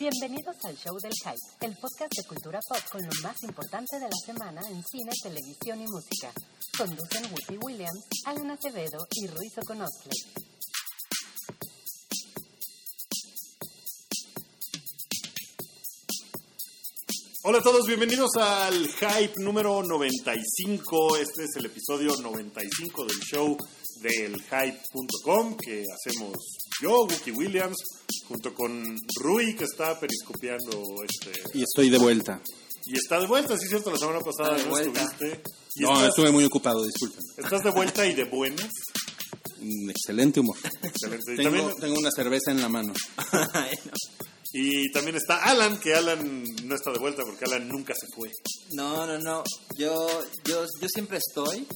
Bienvenidos al Show del Hype, el podcast de cultura pop con lo más importante de la semana en cine, televisión y música. Conducen Whoopi Williams, Alan Acevedo y Ruiz Oconostle. Hola a todos, bienvenidos al Hype número 95. Este es el episodio 95 del show del Hype.com que hacemos yo, Wookie Williams, junto con Rui que está periscopiando este. Y estoy de vuelta. Y está de vuelta, sí es cierto, la semana pasada no vuelta. estuviste. Y No, estás, estuve muy ocupado, disculpen. estás de vuelta y de buenas. Mm, Excelente humor. Excelente. Y Tengo, también, tengo una cerveza en la mano. y también está Alan, que Alan no está de vuelta porque Alan nunca se fue. No, no, no. Yo, yo, yo siempre estoy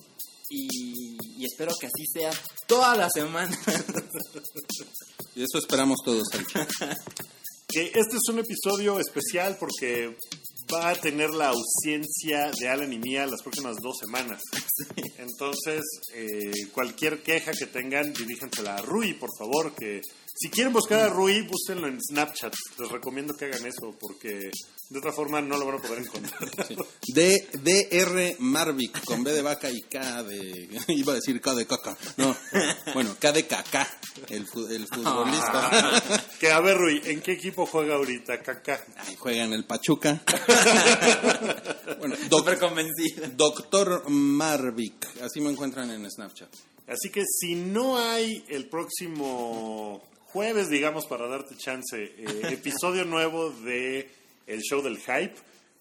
y, y espero que así sea toda la semana. Y eso esperamos todos. Este es un episodio especial porque va a tener la ausencia de Alan y mía las próximas dos semanas. Entonces, eh, cualquier queja que tengan, diríjansela a Rui, por favor, que si quieren buscar a Rui, búsquenlo en Snapchat. Les recomiendo que hagan eso porque de otra forma no lo van a poder encontrar. D- DR Marvick, con B de vaca y K de... Iba a decir K de caca. No, bueno, K de caca, el, el futbolista. que a ver, Rui, ¿en qué equipo juega ahorita Kaká? Ay, juega en el Pachuca. Bueno, doc- convencido. Doctor Marvick, así me encuentran en Snapchat. Así que si no hay el próximo jueves, digamos, para darte chance, eh, episodio nuevo de el show del hype,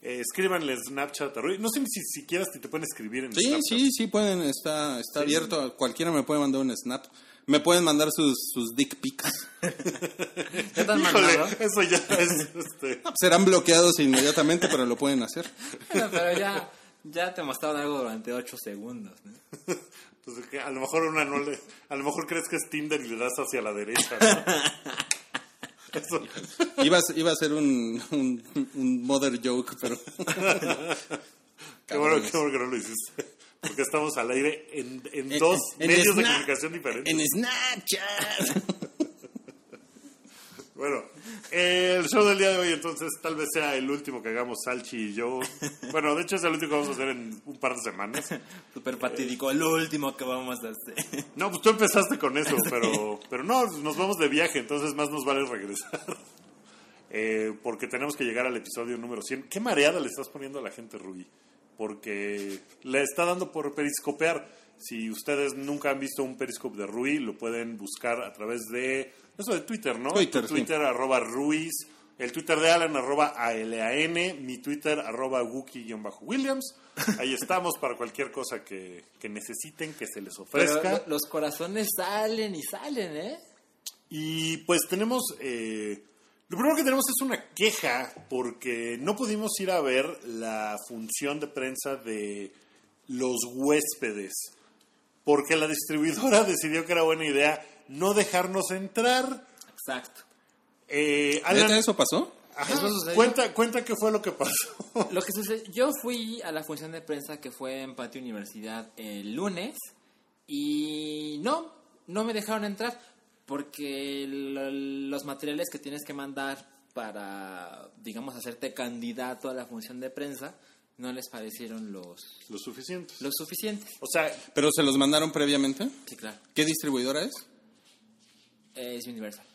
eh, escríbanle Snapchat a Rui. No sé si siquiera si te pueden escribir en Sí, Snapchat. sí, sí pueden, está, está abierto, cualquiera me puede mandar un snap. Me pueden mandar sus, sus dick pics. ¿Qué te han Híjole, mandado? eso ya es... Este, Serán bloqueados inmediatamente, pero lo pueden hacer. Pero ya, ya te mostraron algo durante 8 segundos. ¿no? pues, que a lo mejor una no le, a lo mejor crees que es Tinder y le das hacia la derecha. ¿no? Eso. Iba a, ser- iba a ser un, un, un mother joke, pero... Qué bueno, qué bueno que no lo hiciste. Porque estamos al aire en, en En- dos en medios de comunicación diferentes. En Snapchat. Bueno, el show del día de hoy entonces tal vez sea el último que hagamos Salchi y yo. Bueno, de hecho es el último que vamos a hacer en un par de semanas. Súper fatídico. Lo último que vamos a hacer. No, pues tú empezaste con eso, pero, pero no, nos vamos de viaje, entonces más nos vale regresar. Eh, porque tenemos que llegar al episodio número 100. ¿Qué mareada le estás poniendo a la gente, Rubí? Porque le está dando por periscopear. Si ustedes nunca han visto un periscope de Rui, lo pueden buscar a través de eso de Twitter, ¿no? Twitter, sí. Twitter arroba Ruiz, el Twitter de Alan arroba ALAN, mi Twitter arroba Wookie-Williams. Ahí estamos para cualquier cosa que, que necesiten, que se les ofrezca. lo- los corazones salen y salen, ¿eh? Y pues tenemos, eh, lo primero que tenemos es una queja porque no pudimos ir a ver la función de prensa de los huéspedes, porque la distribuidora decidió que era buena idea no dejarnos entrar. Exacto. Eh, Alan, ¿Neta eso pasó? ajá, cuenta, cuenta qué fue lo que pasó. Lo que sucede, yo fui a la función de prensa que fue en Patio Universidad el lunes y no, no me dejaron entrar porque lo- los materiales que tienes que mandar para, digamos, hacerte candidato a la función de prensa no les parecieron los, Lo suficiente. los suficientes. O sea, ¿Pero se los mandaron previamente? Sí, claro. ¿Qué distribuidora es? Es Universal.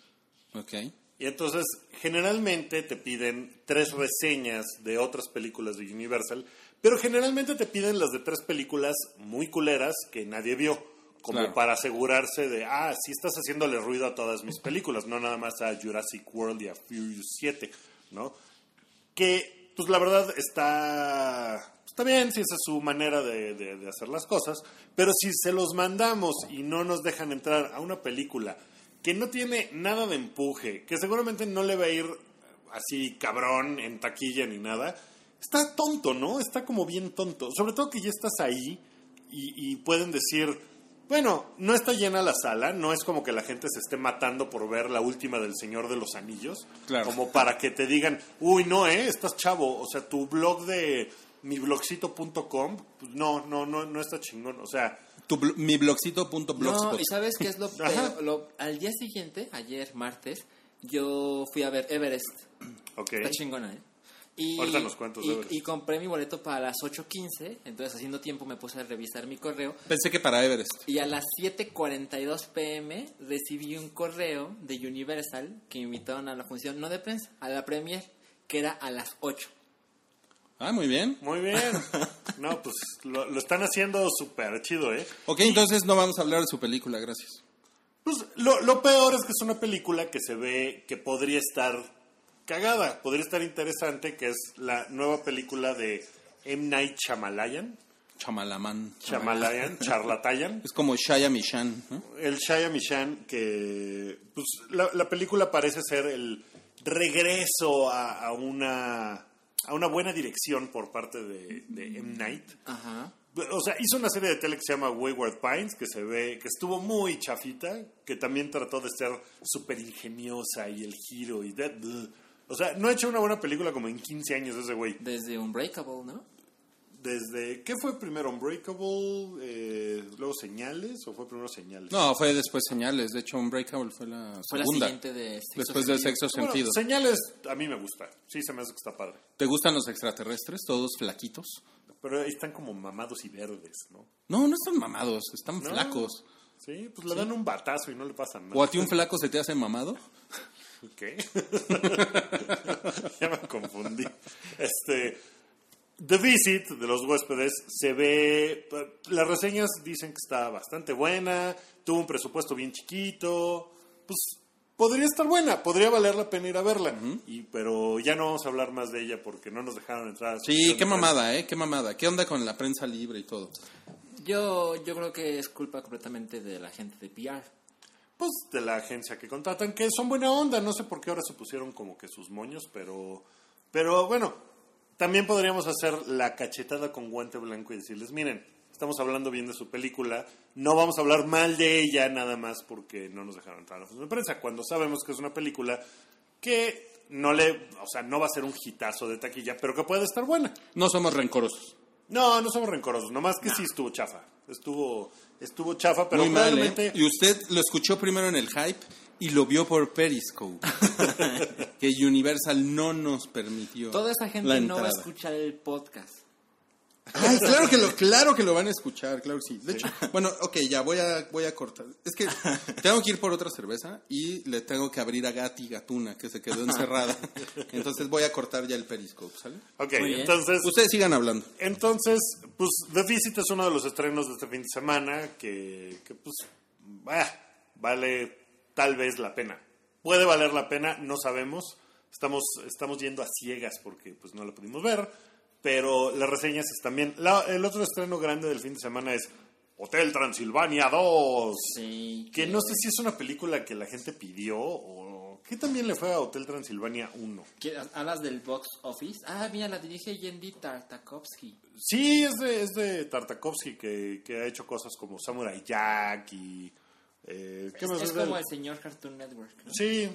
Ok. Y entonces, generalmente te piden tres reseñas de otras películas de Universal, pero generalmente te piden las de tres películas muy culeras que nadie vio, como Claro. para asegurarse de, ah, sí estás haciéndole ruido a todas mis películas, no nada más a Jurassic World y a Furious 7, ¿no? Que, pues la verdad está, está bien si esa es su manera de, de- de hacer las cosas, pero si se los mandamos y no nos dejan entrar a una película que no tiene nada de empuje, que seguramente no le va a ir así cabrón en taquilla ni nada, está tonto, ¿no? Está como bien tonto. Sobre todo que ya estás ahí y, y pueden decir, bueno, no está llena la sala, no es como que la gente se esté matando por ver la última del Señor de los Anillos, Claro. como para que te digan, uy, no, ¿eh? Estás chavo, o sea, tu blog de miblogcito.com, pues no, no, no, no está chingón, o sea, Tu blo- mi blogcito.blogspot. No, y sabes qué es lo Ajá. peor? Lo- al día siguiente, ayer martes, yo fui a ver Everest. Ok. Está chingona, ¿eh? Y, Ahorita nos cuentas, de y, veras. y compré mi boleto para las 8.15, entonces haciendo tiempo me puse a revisar mi correo Pensé que para Everest. y a las 7.42 pm recibí un correo de Universal que me invitaron a la función, no de prensa, a la premier, que era a las 8. Ah, muy bien. Muy bien. No, pues lo, lo están haciendo súper chido, ¿eh? Ok, entonces no vamos a hablar de su película, gracias. Pues lo, lo peor es que es una película que se ve que podría estar cagada, podría estar interesante, que es la nueva película de M. Night Shyamalan. Chamalamán. Shyamalan, Charlatayan. Es como Shaya Mishan, ¿no? El Shaya Mishan, que pues, la, la película parece ser el regreso a, a una, a una buena dirección por parte de, de M. Night. Ajá. O sea, hizo una serie de tele que se llama Wayward Pines, que se ve, que estuvo muy chafita, que también trató de ser súper ingeniosa y el giro y de, de- O sea, no ha hecho una buena película como en 15 años ese güey. Desde Unbreakable, ¿no? Desde, ¿qué fue primero? Unbreakable, eh, luego Señales, o fue primero Señales? No, fue después Señales. De hecho, Unbreakable fue la Fue la segunda. siguiente de Sexto después de Sentido. Sexto Bueno, Sentido. Señales a mí me gusta, sí se me hace que está padre. ¿Te gustan los extraterrestres? Todos flaquitos. Pero ahí están como mamados y verdes, ¿no? No, no están mamados, están No. flacos. Sí, pues le dan un batazo y no le pasa nada. ¿O a ti un flaco se te hace mamado? ¿Qué? ya me confundí. Este, The Visit de los huéspedes se ve. Las reseñas dicen que está bastante buena, tuvo un presupuesto bien chiquito. Pues podría estar buena, podría valer la pena ir a verla. y, pero ya no vamos a hablar más de ella porque no nos dejaron entrar. a Sí, qué mamada, ¿eh? Qué mamada. ¿Qué onda con la prensa libre y todo? Yo, yo creo que es culpa completamente de la gente de PR. pues de la agencia que contratan, que son buena onda, no sé por qué ahora se pusieron como que sus moños, pero, pero bueno, también podríamos hacer la cachetada con guante blanco y decirles, miren, estamos hablando bien de su película, no vamos a hablar mal de ella nada más porque no nos dejaron entrar a la función de prensa, cuando sabemos que es una película que no le, o sea, no va a ser un hitazo de taquilla, pero que puede estar buena. No somos rencorosos. No, no somos rencorosos, nomás que sí estuvo chafa, estuvo, estuvo chafa, pero Muy mal. ¿eh? Y usted lo escuchó primero en el hype y lo vio por Periscope. que Universal no nos permitió. Toda esa la gente no va a escuchar el podcast. Ay, claro que lo, claro que lo van a escuchar, claro que sí. De hecho, bueno, ok, ya voy a, voy a cortar. Es que tengo que ir por otra cerveza y le tengo que abrir a Gati Gatuna, que se quedó encerrada. Entonces voy a cortar ya el periscope, ¿sale? Ok, entonces... Ustedes sigan hablando. Entonces, pues The Visit es uno de los estrenos de este fin de semana que, que, pues, bah, vale tal vez la pena. Puede valer la pena, no sabemos. Estamos, estamos yendo a ciegas porque pues no la pudimos ver, pero las reseñas están bien. La- el otro estreno grande del fin de semana es Hotel Transilvania 2. Sí. Que no sé si es una película que la gente pidió o... ¿Qué también le fue a Hotel Transilvania 1? ¿Qué- ¿Hablas del box office? Ah, mira, la dirige Yendi Tartakovsky. Sí, es de, es de Tartakovsky que, que ha hecho cosas como Samurai Jack y... eh, ¿Qué Es, más como el señor Cartoon Network. ¿no? Sí,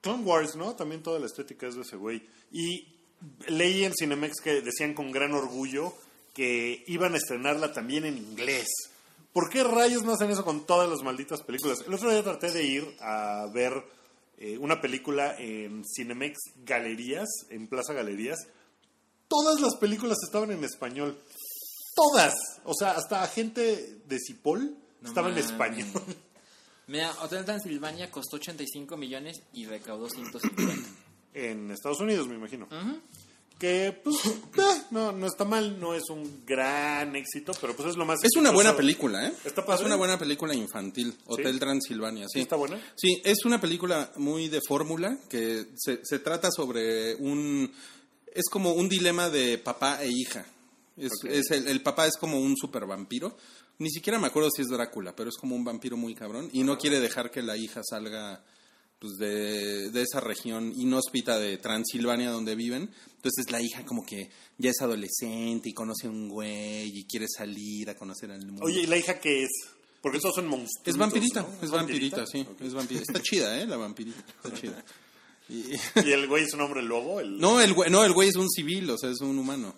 Clone Wars, ¿no? También toda la estética es de ese güey. Y leí en Cinemex que decían con gran orgullo que iban a estrenarla también en inglés. ¿Por qué rayos no hacen eso con todas las malditas películas? El otro día traté de ir a ver eh, una película en Cinemex Galerías, en Plaza Galerías. Todas las películas estaban en español. Todas. O sea, hasta gente de Cipoll No estaba en español. Mira, Hotel Transilvania costó 85 millones y recaudó 150. en Estados Unidos, me imagino. Que, pues, eh, no, no está mal, no es un gran éxito, pero pues es lo más Es una buena película, ¿eh? ¿Está padre? Es una buena película infantil, Hotel Transilvania, sí. ¿Está buena? Sí, es una película muy de fórmula que se, se trata sobre un... Es como un dilema de papá e hija. Es, Ok. es el, el papá es como un super vampiro. Ni siquiera me acuerdo si es Drácula, pero es como un vampiro muy cabrón y no quiere dejar que la hija salga pues de, de esa región inhóspita de Transilvania donde viven. Entonces la hija como que ya es adolescente y conoce a un güey y quiere salir a conocer al mundo. Oye, ¿y la hija qué es? Porque todos son monstruos. Es vampirita, ¿no? es vampirita, sí, es vampirita. Está chida, ¿eh? La vampirita, está chida. Y- ¿Y el güey es un hombre lobo? El... No, el güey, no, el güey es un civil, o sea, es un humano.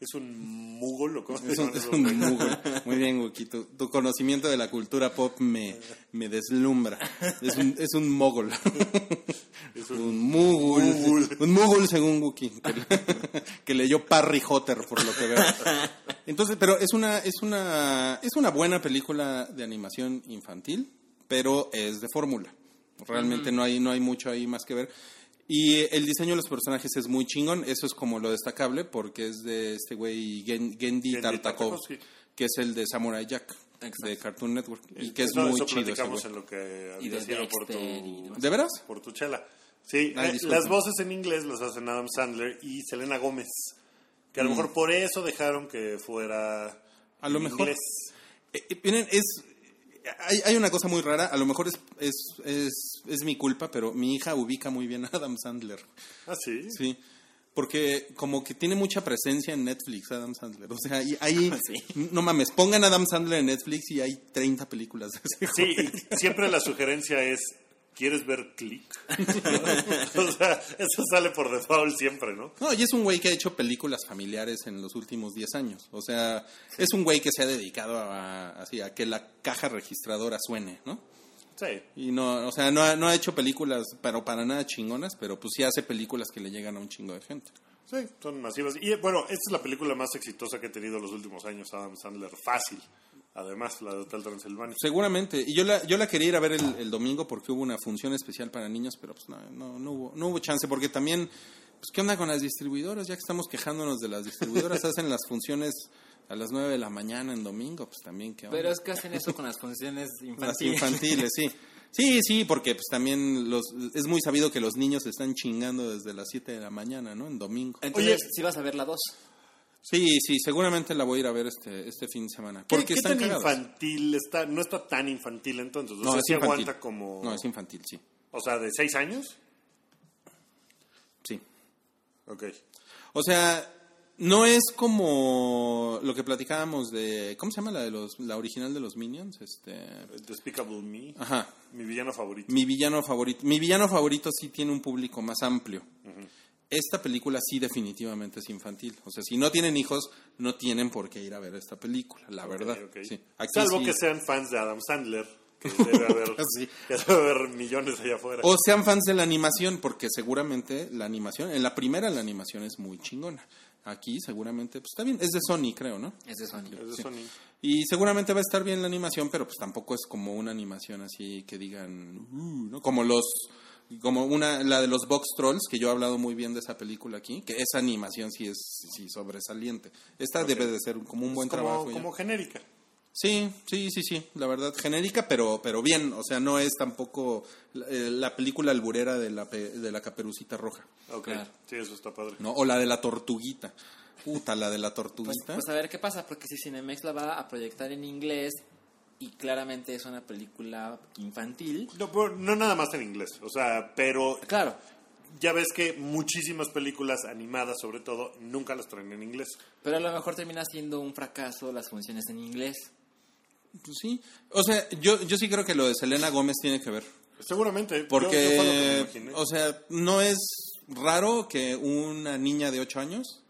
Es un mugol o cómo se Es un, es un? Google. Muy bien, Wookie. Tu, tu conocimiento de la cultura pop me, me deslumbra. Es un, es un mogol. Es Un un mugul. Mugul. Un mugul según Wookie. Que, que leyó Parry Hotter, por lo que veo. Entonces, pero es una, es una, es una buena película de animación infantil, pero es de fórmula. Realmente no hay, no hay mucho ahí más que ver. Y el diseño de los personajes es muy chingón, eso es como lo destacable, porque es de este güey Gen- Gendy, Gendy Tartakovsky, Tartakovsky. que es el de Samurai Jack, Exacto. de Cartoon Network, y que es muy eso chido ese en lo que Y de habías ido por tu. ¿De veras? por tu chela. Sí, Ay, eh, las voces en inglés las hacen Adam Sandler y Selena Gómez. Que a lo Mm. mejor por eso dejaron que fuera A lo en mejor. inglés. Eh, eh, miren, es hay, hay una cosa muy rara, a lo mejor es, es, es, es mi culpa, pero mi hija ubica muy bien a Adam Sandler. Ah, sí. Sí. Porque como que tiene mucha presencia en Netflix Adam Sandler. O sea, y ahí, Sí. no mames, pongan Adam Sandler en Netflix y hay 30 películas de ese Sí, y siempre la sugerencia es, ¿quieres ver Click? o sea, eso sale por default siempre, ¿no? No, y es un güey que ha hecho películas familiares en los últimos 10 años. O sea, es un güey que se ha dedicado a, así, a que la caja registradora suene, ¿no? Sí. Y no, o sea, no ha, no ha hecho películas, pero para nada chingonas, pero pues sí hace películas que le llegan a un chingo de gente. Sí, son masivas. Y bueno, esta es la película más exitosa que ha tenido los últimos años Adam Sandler. Fácil. Además, la de Hotel Transilvania. Seguramente. Y yo la, yo la quería ir a ver el, el domingo porque hubo una función especial para niños, pero pues no, no, no hubo, no hubo chance porque también, pues qué onda con las distribuidoras, ya que estamos quejándonos de las distribuidoras, hacen las funciones a las 9 de la mañana en domingo, pues también qué onda. Pero es que hacen eso con las funciones Las infantiles. infantiles, sí. Sí, sí, porque pues también los, es muy sabido que los niños se están chingando desde las 7 de la mañana, ¿no? En domingo. Entonces, Oye. si vas a ver la 2. Sí, sí, seguramente la voy a ir a ver este, este fin de semana. ¿Qué, Porque qué están tan cagadas. infantil está? No está tan infantil entonces. O No, sea, es sí infantil. aguanta como... No, es infantil, sí. O sea, de seis años. Sí. Ok. O sea, no es como lo que platicábamos de. ¿Cómo se llama la de los la original de los Minions? Este. Despicable Me. Ajá. Mi villano favorito. Mi villano favorito. Mi villano favorito sí tiene un público más amplio. Esta película sí definitivamente es infantil. O sea, si no tienen hijos, no tienen por qué ir a ver esta película, la verdad. Sí. Aquí Salvo sí. que sean fans de Adam Sandler. Que debe haber, Sí. que debe haber millones allá afuera. O sean fans de la animación, porque seguramente la animación, en la primera la animación es muy chingona. Aquí seguramente, pues está bien, es de Sony, creo, ¿no? Es de Sony. Es de Sony. Y seguramente va a estar bien la animación, pero pues tampoco es como una animación así que digan, "Uh", ¿no? Como los, como una, la de los Box Trolls, que yo he hablado muy bien de esa película aquí, que esa animación sí es sí, sobresaliente. Esta debe de ser como un buen Es como, trabajo. ya. como genérica. Sí, sí, sí, sí, la verdad, genérica, pero, pero bien, o sea, no es tampoco eh, la película alburera de la, pe- de la caperucita roja, Ok. Claro. Sí, eso está padre. ¿no? O la de la tortuguita. Puta, la de la Pues, tortuguita. pues a ver qué pasa, porque si Cinemex la va a proyectar en inglés y claramente es una película infantil. No, pero no nada más en inglés. O sea, pero Claro, ya ves que muchísimas películas animadas, sobre todo, nunca las traen en inglés. pero a lo mejor termina siendo un fracaso las funciones en inglés. Pues sí, o sea, yo, yo sí creo que lo de Selena Gómez tiene que ver. Seguramente. yo- Porque, yo que imaginé. o sea, no es raro que una niña de 8 años,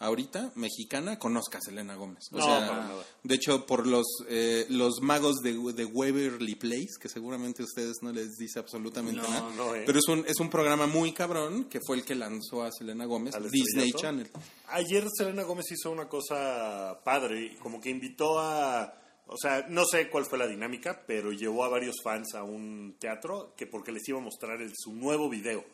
ahorita, mexicana, conozca a Selena Gómez. O No, sea, para nada. de hecho, por los, eh, los magos de, de Waverly Place, que seguramente a ustedes no les dice absolutamente No, nada, no, eh. pero es un, es un programa muy cabrón que fue el que lanzó a Selena Gómez, ¿Al Disney estrellato? Channel. Ayer Selena Gómez hizo una cosa padre, como que invitó a, o sea, no sé cuál fue la dinámica, pero llevó a varios fans a un teatro que porque les iba a mostrar el- su nuevo video.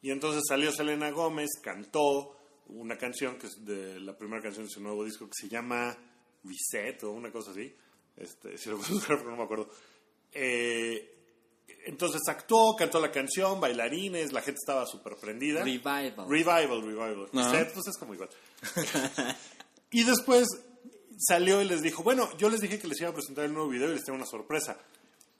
Y entonces salió Selena Gómez, cantó una canción que es de la primera canción de su nuevo disco que se llama Reset o una cosa así. Este, si lo puedo buscar, pero no me acuerdo. Eh, entonces actuó, cantó la canción, bailarines, la gente estaba súper prendida. Revival. Revival, revival. Ajá. Reset, pues es como igual. y después salió y les dijo, bueno, yo les dije que les iba a presentar el nuevo video y les tengo una sorpresa.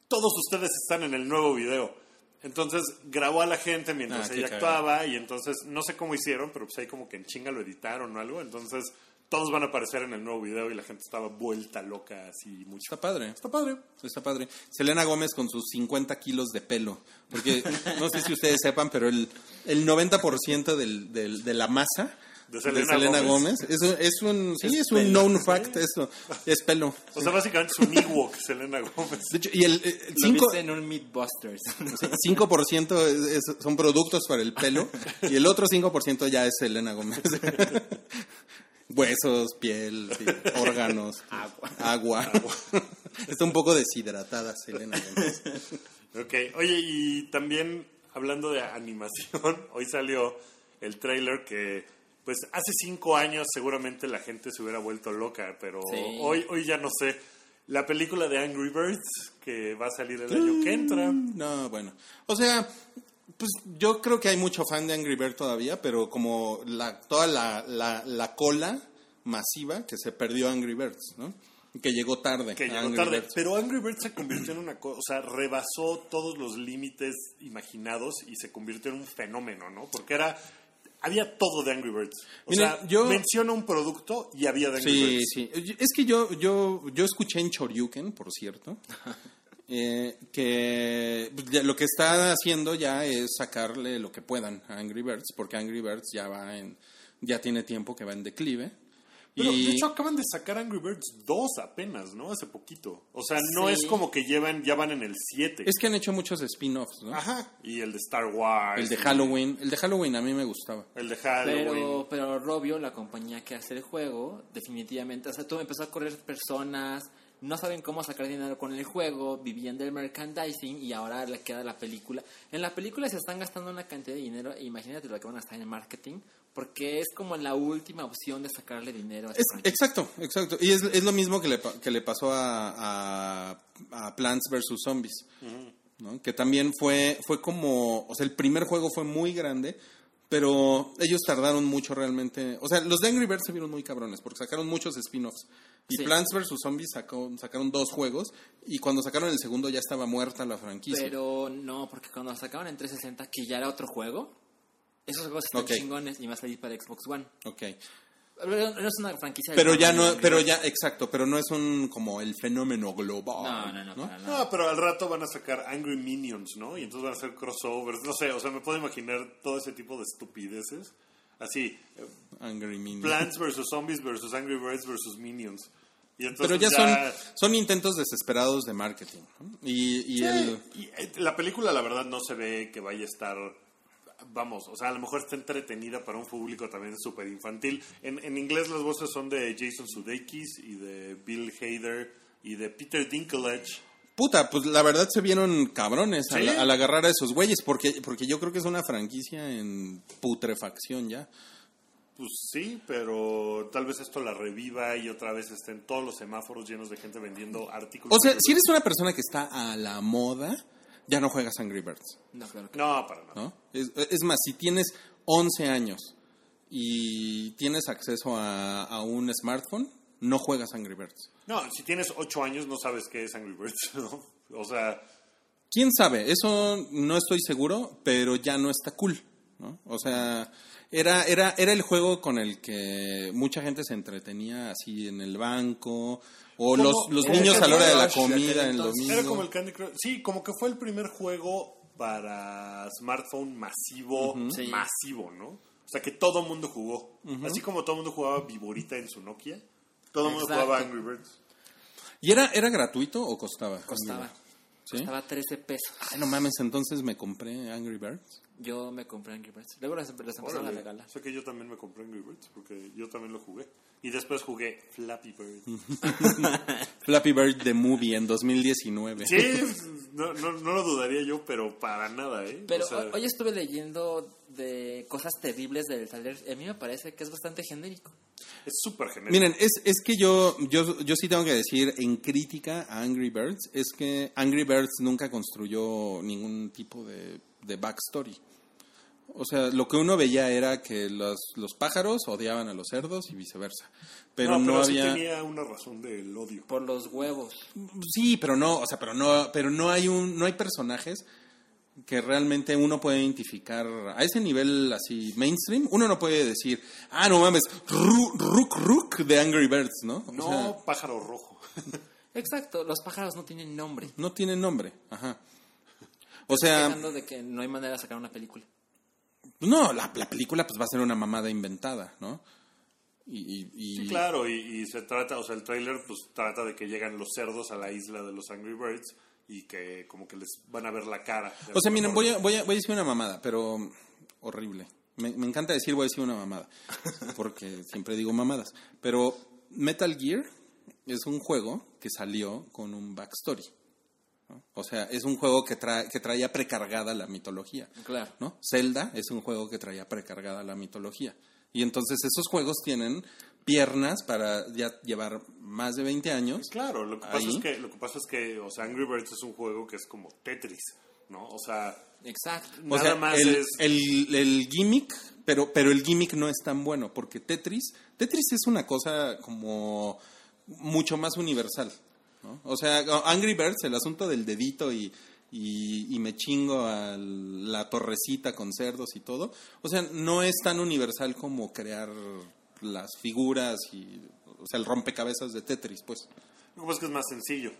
Todos ustedes están en el nuevo video. Entonces grabó a la gente mientras Ah, ella actuaba y entonces no sé cómo hicieron, pero pues ahí como que en chinga lo editaron o algo. Entonces todos van a aparecer en el nuevo video y la gente estaba vuelta loca así mucho. Está padre. Está padre. Está padre. Selena Gómez con sus 50 kilos de pelo. Porque no sé si ustedes sepan, pero el, el 90% del, del- de la masa De de Selena Selena, Gómez. Gómez. Es un, es un, sí, Es es un known fact eso. Es pelo. O sea, básicamente es un Ewok, Selena Gómez. De hecho, y el eh, Lo cinco- viste en un Meatbusters. sí, 5% es- es- son productos para el pelo y el otro 5% ya es Selena Gómez. Huesos, piel, sí, órganos, Agua. agua. Está un poco deshidratada Selena Gómez. Ok, oye, y también hablando de animación, hoy salió el trailer que, pues hace cinco años seguramente la gente se hubiera vuelto loca, pero Sí. hoy, hoy ya no sé. La película de Angry Birds que va a salir el año que entra. No, bueno. O sea, pues yo creo que hay mucho fan de Angry Bird todavía, pero como la, toda la, la, la cola masiva que se perdió Angry Birds, ¿no? Que llegó tarde. Que llegó Angry tarde. Birds. Pero Angry Birds se convirtió en una cosa, o sea, rebasó todos los límites imaginados y se convirtió en un fenómeno, ¿no? Porque era, había todo de Angry Birds. O sea, yo- menciona un producto y había de Angry Sí, Birds. sí. Es que yo, yo, yo escuché en Choryuken, por cierto, eh, que pues, lo que está haciendo ya es sacarle lo que puedan a Angry Birds, porque Angry Birds ya va en, ya tiene tiempo que va en declive. Pero y de hecho acaban de sacar Angry Birds 2 apenas, ¿no? Hace poquito. O sea, no Sí. es como que llevan, ya van en el 7. es que han hecho muchos spin-offs, ¿no? Ajá. Y el de Star Wars. El de y Halloween, el de Halloween a mí me gustaba. El de Halloween. Pero, pero Robio, la compañía que hace el juego, definitivamente, o sea, tú empezó a correr personas, no saben cómo sacar dinero con el juego, vivían del merchandising y ahora le queda la película. En la película se están gastando una cantidad de dinero, imagínate lo que van a gastar en marketing, porque es como la última opción de sacarle dinero a Es, exacto, exacto. Y es, es lo mismo que le, que le pasó a, a, a Plants vs. Zombies. ¿no? Que también fue, fue como, o sea, el primer juego fue muy grande, pero ellos tardaron mucho realmente. O sea, los de Angry Birds se vieron muy cabrones porque sacaron muchos spin-offs. Y Sí. Plants vs. Zombies sacó, sacaron dos juegos y cuando sacaron el segundo ya estaba muerta la franquicia. Pero no, porque cuando lo sacaban en 360, que ya era otro juego, esos juegos están Ok. chingones y más feliz para Xbox One. Ok. Pero no es una franquicia de Pero ya no, pero ya, exacto, pero no es un como el fenómeno global. No, no, no, nada. No, pero al rato van a sacar Angry Minions, ¿no? Y entonces van a hacer crossovers. No sé, o sea, me puedo imaginar todo ese tipo de estupideces. Así, eh, Angry Minions. Plants vs. Zombies vs. Angry Birds vs. Minions. Y Pero ya, son, son intentos desesperados de marketing. ¿no? Y, y Sí, el... y, eh, la película, la verdad, no se ve que vaya a estar. Vamos, o sea, a lo mejor está entretenida para un público también súper infantil. En, en inglés, las voces son de Jason Sudeikis y de Bill Hader y de Peter Dinklage. Puta, pues la verdad se vieron cabrones Sí. al, al agarrar a esos güeyes, porque, porque yo creo que es una franquicia en putrefacción ya. Pues sí, pero tal vez esto la reviva y otra vez estén todos los semáforos llenos de gente vendiendo artículos. O sea, si eres una persona que está a la moda, ya no juegas Angry Birds, No, claro que No, para nada. ¿no? Es, es más, si tienes 11 años y tienes acceso a, a un smartphone, no juegas Angry Birds. No, si tienes ocho años no sabes qué es Angry Birds, ¿no? O sea, ¿Quién sabe? Eso no estoy seguro, pero ya no está cool, ¿no? O sea, era, era, era el juego con el que mucha gente se entretenía así en el banco, o los, los niños a la hora de la comida en entonces. domingo. Era como el Candy Crush. Sí, como que fue el primer juego para smartphone masivo, masivo, ¿no? O sea, que todo el mundo jugó. Así como todo el mundo jugaba Viborita en su Nokia, todo el mundo Exacto. jugaba Angry Birds. ¿Y era, era gratuito o costaba? Costaba. ¿Sí? Costaba 13 pesos. Ay, no mames, entonces me compré Angry Birds. Yo me compré Angry Birds. Luego las, las empezaron a regalar. O sea que yo también me compré Angry Birds porque yo también lo jugué. Y después jugué Flappy Bird. Flappy Bird The Movie en 2019. Sí, no, no, no lo dudaría yo, pero para nada, ¿eh? Pero O sea, hoy- hoy estuve leyendo de cosas terribles del trailer. A mí me parece que es bastante genérico. es súper genérico. Miren, es, es que yo, yo, yo sí tengo que decir en crítica a Angry Birds, es que Angry Birds nunca construyó ningún tipo de, de backstory. O sea, lo que uno veía era que los, los pájaros odiaban a los cerdos y viceversa. Pero no, sí había... tenía una razón del odio. Por los huevos. Sí, pero no, o sea, pero no, pero no hay un, no hay personajes que realmente uno puede identificar a ese nivel así mainstream. Uno no puede decir, ah, no mames, Rook Rook de Angry Birds, ¿no? O No, sea, pájaro rojo. Exacto, los pájaros no tienen nombre. no tiene nombre, ajá. O sea, Quejando de que no hay manera de sacar una película. No, la, la película pues va a ser una mamada inventada, ¿no? Y, y- y- Sí, claro, y, y se trata, o sea, el tráiler pues trata de que llegan los cerdos a la isla de los Angry Birds y que como que les van a ver la cara. O sea, miren, voy a, voy, a, voy a decir una mamada, pero horrible. Me, me encanta decir voy a decir una mamada, porque siempre digo mamadas. Pero Metal Gear es un juego que salió con un backstory. ¿no? O sea, es un juego que, trae, que traía precargada la mitología. Claro. ¿no? Zelda es un juego que traía precargada la mitología. Y entonces esos juegos tienen piernas para ya llevar más de 20 años. Claro, lo que, pasa Ahí. es que, lo que pasa es que, o sea, Angry Birds es un juego que es como Tetris, ¿no? O sea, Exacto. O Nada sea, más el, es- el, el gimmick, pero, pero el gimmick no es tan bueno, porque Tetris, Tetris es una cosa como mucho más universal. ¿no? O sea, Angry Birds, el asunto del dedito y, y, y me chingo a la torrecita con cerdos y todo, o sea, no es tan universal como crear las figuras y, o sea, el rompecabezas de Tetris, pues. lo que pasa es que es más sencillo,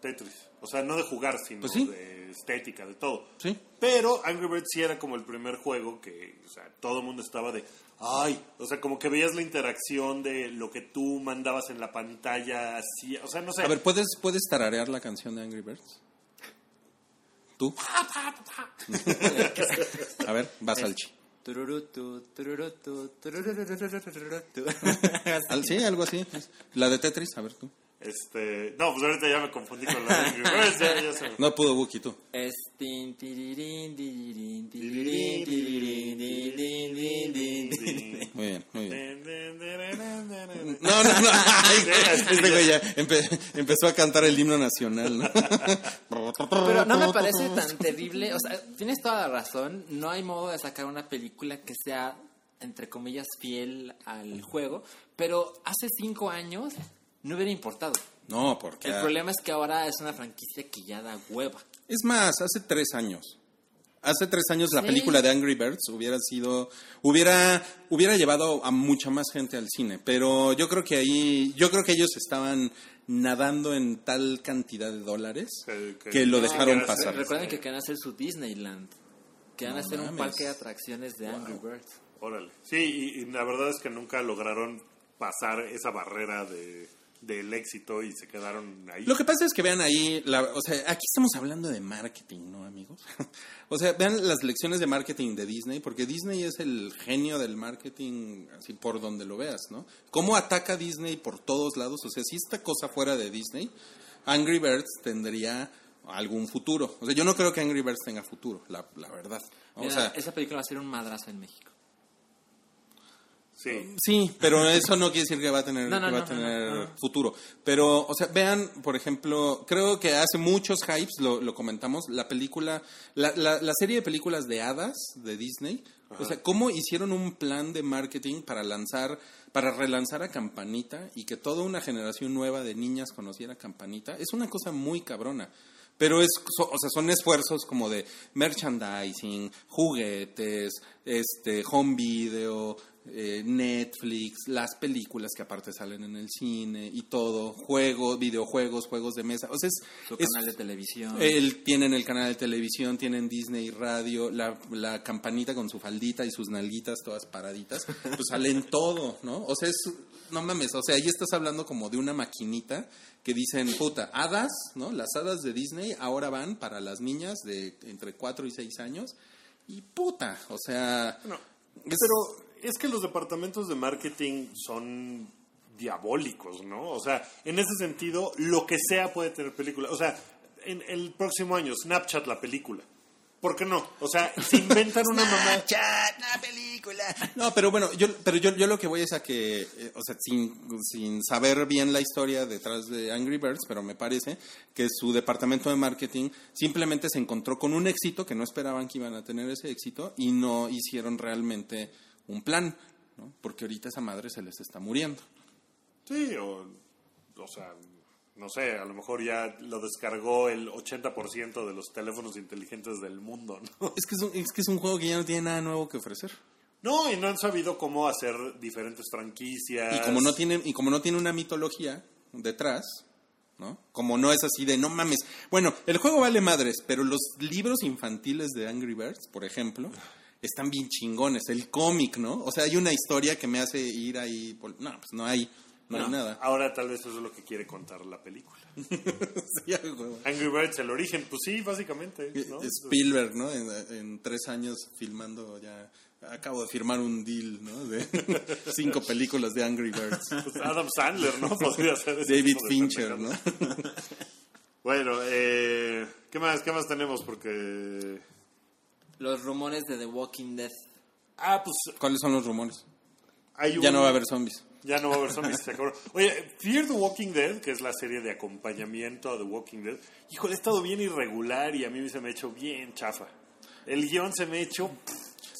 Tetris. O sea, no de jugar, sino Pues sí. de estética, de todo. Sí. Pero Angry Birds sí era como el primer juego que, o sea, todo el mundo estaba de, ay, o sea, como que veías la interacción de lo que tú mandabas en la pantalla, así, o sea, no sé. A ver, ¿puedes, ¿puedes tararear la canción de Angry Birds? ¿Tú? A ver, vas al chi sí, algo así. La de Tetris, a ver tú. Este, no, pues ahorita ya me confundí con la de No pudo Buki, tú. Muy bien, muy bien. No, no, no. Este ya empezó a cantar el himno nacional, ¿no? Pero no me parece tan terrible. O sea, tienes toda la razón. No hay modo de sacar una película que sea, entre comillas, fiel al juego. Pero hace cinco años no hubiera importado. No, porque... El problema es que ahora es una franquicia que ya da hueva. Es más, hace tres años. Hace tres años la Sí. película de Angry Birds hubiera sido, hubiera, hubiera llevado a mucha más gente al cine. Pero yo creo que ahí, yo creo que ellos estaban nadando en tal cantidad de dólares Que- que- que lo dejaron pasar. Recuerden que quieren hacer su Disneyland. Que van a No hacer un parque de atracciones de Angry Birds. Órale. Sí, y, y la verdad es que nunca lograron pasar esa barrera de, del éxito y se quedaron ahí. Lo que pasa es que vean ahí, la- o sea, aquí estamos hablando de marketing, ¿no, amigos? o sea, vean las lecciones de marketing de Disney, porque Disney es el genio del marketing, así por donde lo veas, ¿no? ¿Cómo ataca Disney por todos lados? O sea, si esta cosa fuera de Disney, Angry Birds tendría algún futuro. O sea, yo no creo que Angry Birds tenga futuro, la, la verdad. O Mira, sea, esa película va a ser un madrazo en México. Sí. Sí, pero eso no quiere decir que va a tener, No, no, que va no, a tener no, no. futuro. Pero, o sea, vean, por ejemplo, creo que hace muchos hypes, lo, lo comentamos, la película, la, la, la serie de películas de hadas de Disney. O sea, cómo hicieron un plan de marketing para lanzar, para relanzar a Campanita y que toda una generación nueva de niñas conociera a Campanita. Es una cosa muy cabrona. Pero es, so- o sea, son esfuerzos como de merchandising, juguetes, este, home video, eh, Netflix, las películas que aparte salen en el cine y todo, juegos, videojuegos, juegos de mesa. O sea, es, Su es- canal de televisión. el- tienen el canal de televisión, tienen Disney Radio, la, la campanita con su faldita y sus nalguitas todas paraditas, pues salen todo, ¿no? O sea, es, no mames, o sea, ahí estás hablando como de una maquinita que dicen, puta, hadas, ¿no? Las hadas de Disney ahora van para las niñas de entre 4 y 6 años y puta, o sea... No, es- pero es que los departamentos de marketing son diabólicos, ¿no? O sea, en ese sentido, lo que sea puede tener película. O sea, en el próximo año, Snapchat la película. ¿Por qué no? O sea, se inventan una mamá. No, pero bueno, yo, pero yo, yo lo que voy es a que, eh, o sea, sin, sin saber bien la historia detrás de Angry Birds, pero me parece que su departamento de marketing simplemente se encontró con un éxito que no esperaban que iban a tener ese éxito y no hicieron realmente un plan, ¿no? Porque ahorita esa madre se les está muriendo. Sí, o, o sea, no sé, a lo mejor ya lo descargó el 80% de los teléfonos inteligentes del mundo, ¿no? Es que es, un, es que es un juego que ya no tiene nada nuevo que ofrecer. No, y no han sabido cómo hacer diferentes franquicias. Y como no tiene, y como no tiene una mitología detrás, ¿no? Como no es así de no mames. Bueno, el juego vale madres, pero los libros infantiles de Angry Birds, por ejemplo, están bien chingones. El cómic, ¿no? O sea, hay una historia que me hace ir ahí. por- No, pues no hay, no, hay nada. Ahora tal vez eso es lo que quiere contar la película. Sí. Angry Birds, el origen, pues sí, básicamente. ¿no? Spielberg, ¿no? En, en tres años filmando ya. Acabo de firmar un deal, ¿no? De cinco películas de Angry Birds. Pues Adam Sandler, ¿no? Podría ser David Fincher, ¿no? Bueno, eh, ¿qué más? ¿Qué más tenemos? Porque... Los rumores de The Walking Dead. Ah, pues ¿Cuáles son los rumores? hay un... Ya no va a haber zombies. Ya no va a haber zombies, se acabó. Oye, Fear the Walking Dead, que es la serie de acompañamiento a The Walking Dead, híjole, ha estado bien irregular y a mí se me ha hecho bien chafa. El guion se me ha hecho...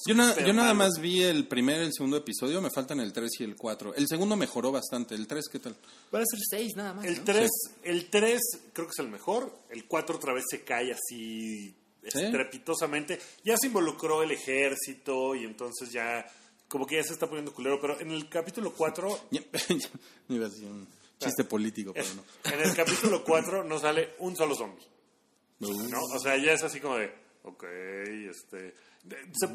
Yo, na- yo nada malo. más vi el primer y el segundo episodio, me faltan el 3 y el 4. El segundo mejoró bastante, el 3, ¿qué tal? Van a ser seis nada más. El ¿no? 3, el 3 creo que es el mejor. El 4 otra vez se cae así estrepitosamente. Ya se involucró el ejército y entonces ya como que ya se está poniendo culero. Pero en el capítulo 4, Ya- no iba a decir un chiste político, pero no. en el capítulo 4 no sale un solo zombie. ¿no? O sea, ya es así como de, ok, este...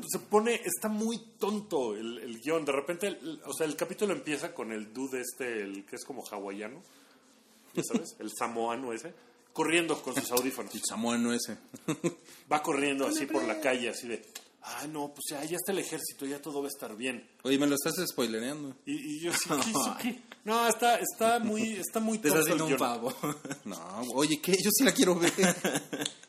se pone, está muy tonto el, el guion. De repente, el- o sea, el capítulo empieza con el dude este, el que es como hawaiano, ¿ya sabes? El samoano ese, corriendo con sus audífonos. El samoano ese. Va corriendo así por la calle, así de, ah, no, pues ya, ya está el ejército, ya todo va a estar bien. Oye, me lo estás spoilereando. Y, y yo así, ¿qué, hizo? ¿Qué? No, está, está muy, está muy Te tonto estás haciendo un pavo. No, oye, ¿qué? Yo sí la quiero ver.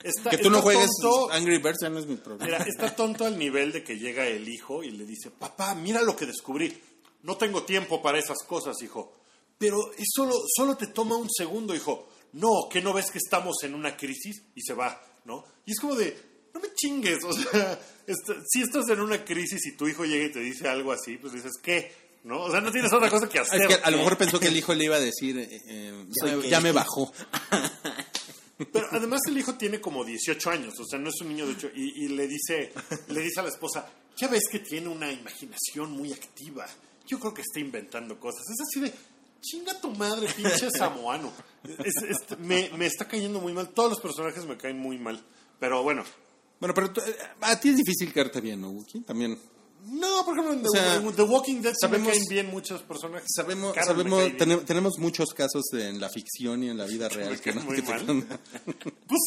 Está- que tú no juegues tonto. Angry Birds ya no es mi problema. Mira, está tonto al nivel de que llega el hijo y le dice, papá, mira lo que descubrí. No tengo tiempo para esas cosas, hijo. Pero es solo, solo te toma un segundo, hijo. No, que no ves que estamos en una crisis y se va, ¿no? Y es como de, no me chingues, o sea, si estás en una crisis y tu hijo llega y te dice algo así, pues dices, ¿qué? ¿No? O sea, no tienes otra cosa que hacer. Es que a lo mejor pensó que el hijo le iba a decir, eh, eh, me, ya me bajó. Pero además el hijo tiene como 18 años, o sea, no es un niño de 8 y, y le dice le dice a la esposa, "Ya ves que tiene una imaginación muy activa. Yo creo que está inventando cosas." Es así de chinga tu madre, pinche samoano. Es- es- me, me está cayendo muy mal. Todos los personajes me caen muy mal. Pero bueno, Bueno, pero eh, a ti es difícil caerte bien, ¿no, Wookie? También. no, por ejemplo, en The, O sea, en The Walking Dead sí me sabemos- caen bien muchos personajes. Sabemos, sabemos tenem- tenemos muchos casos de- en la ficción y en la vida real Me que no muy que te mal. Pues,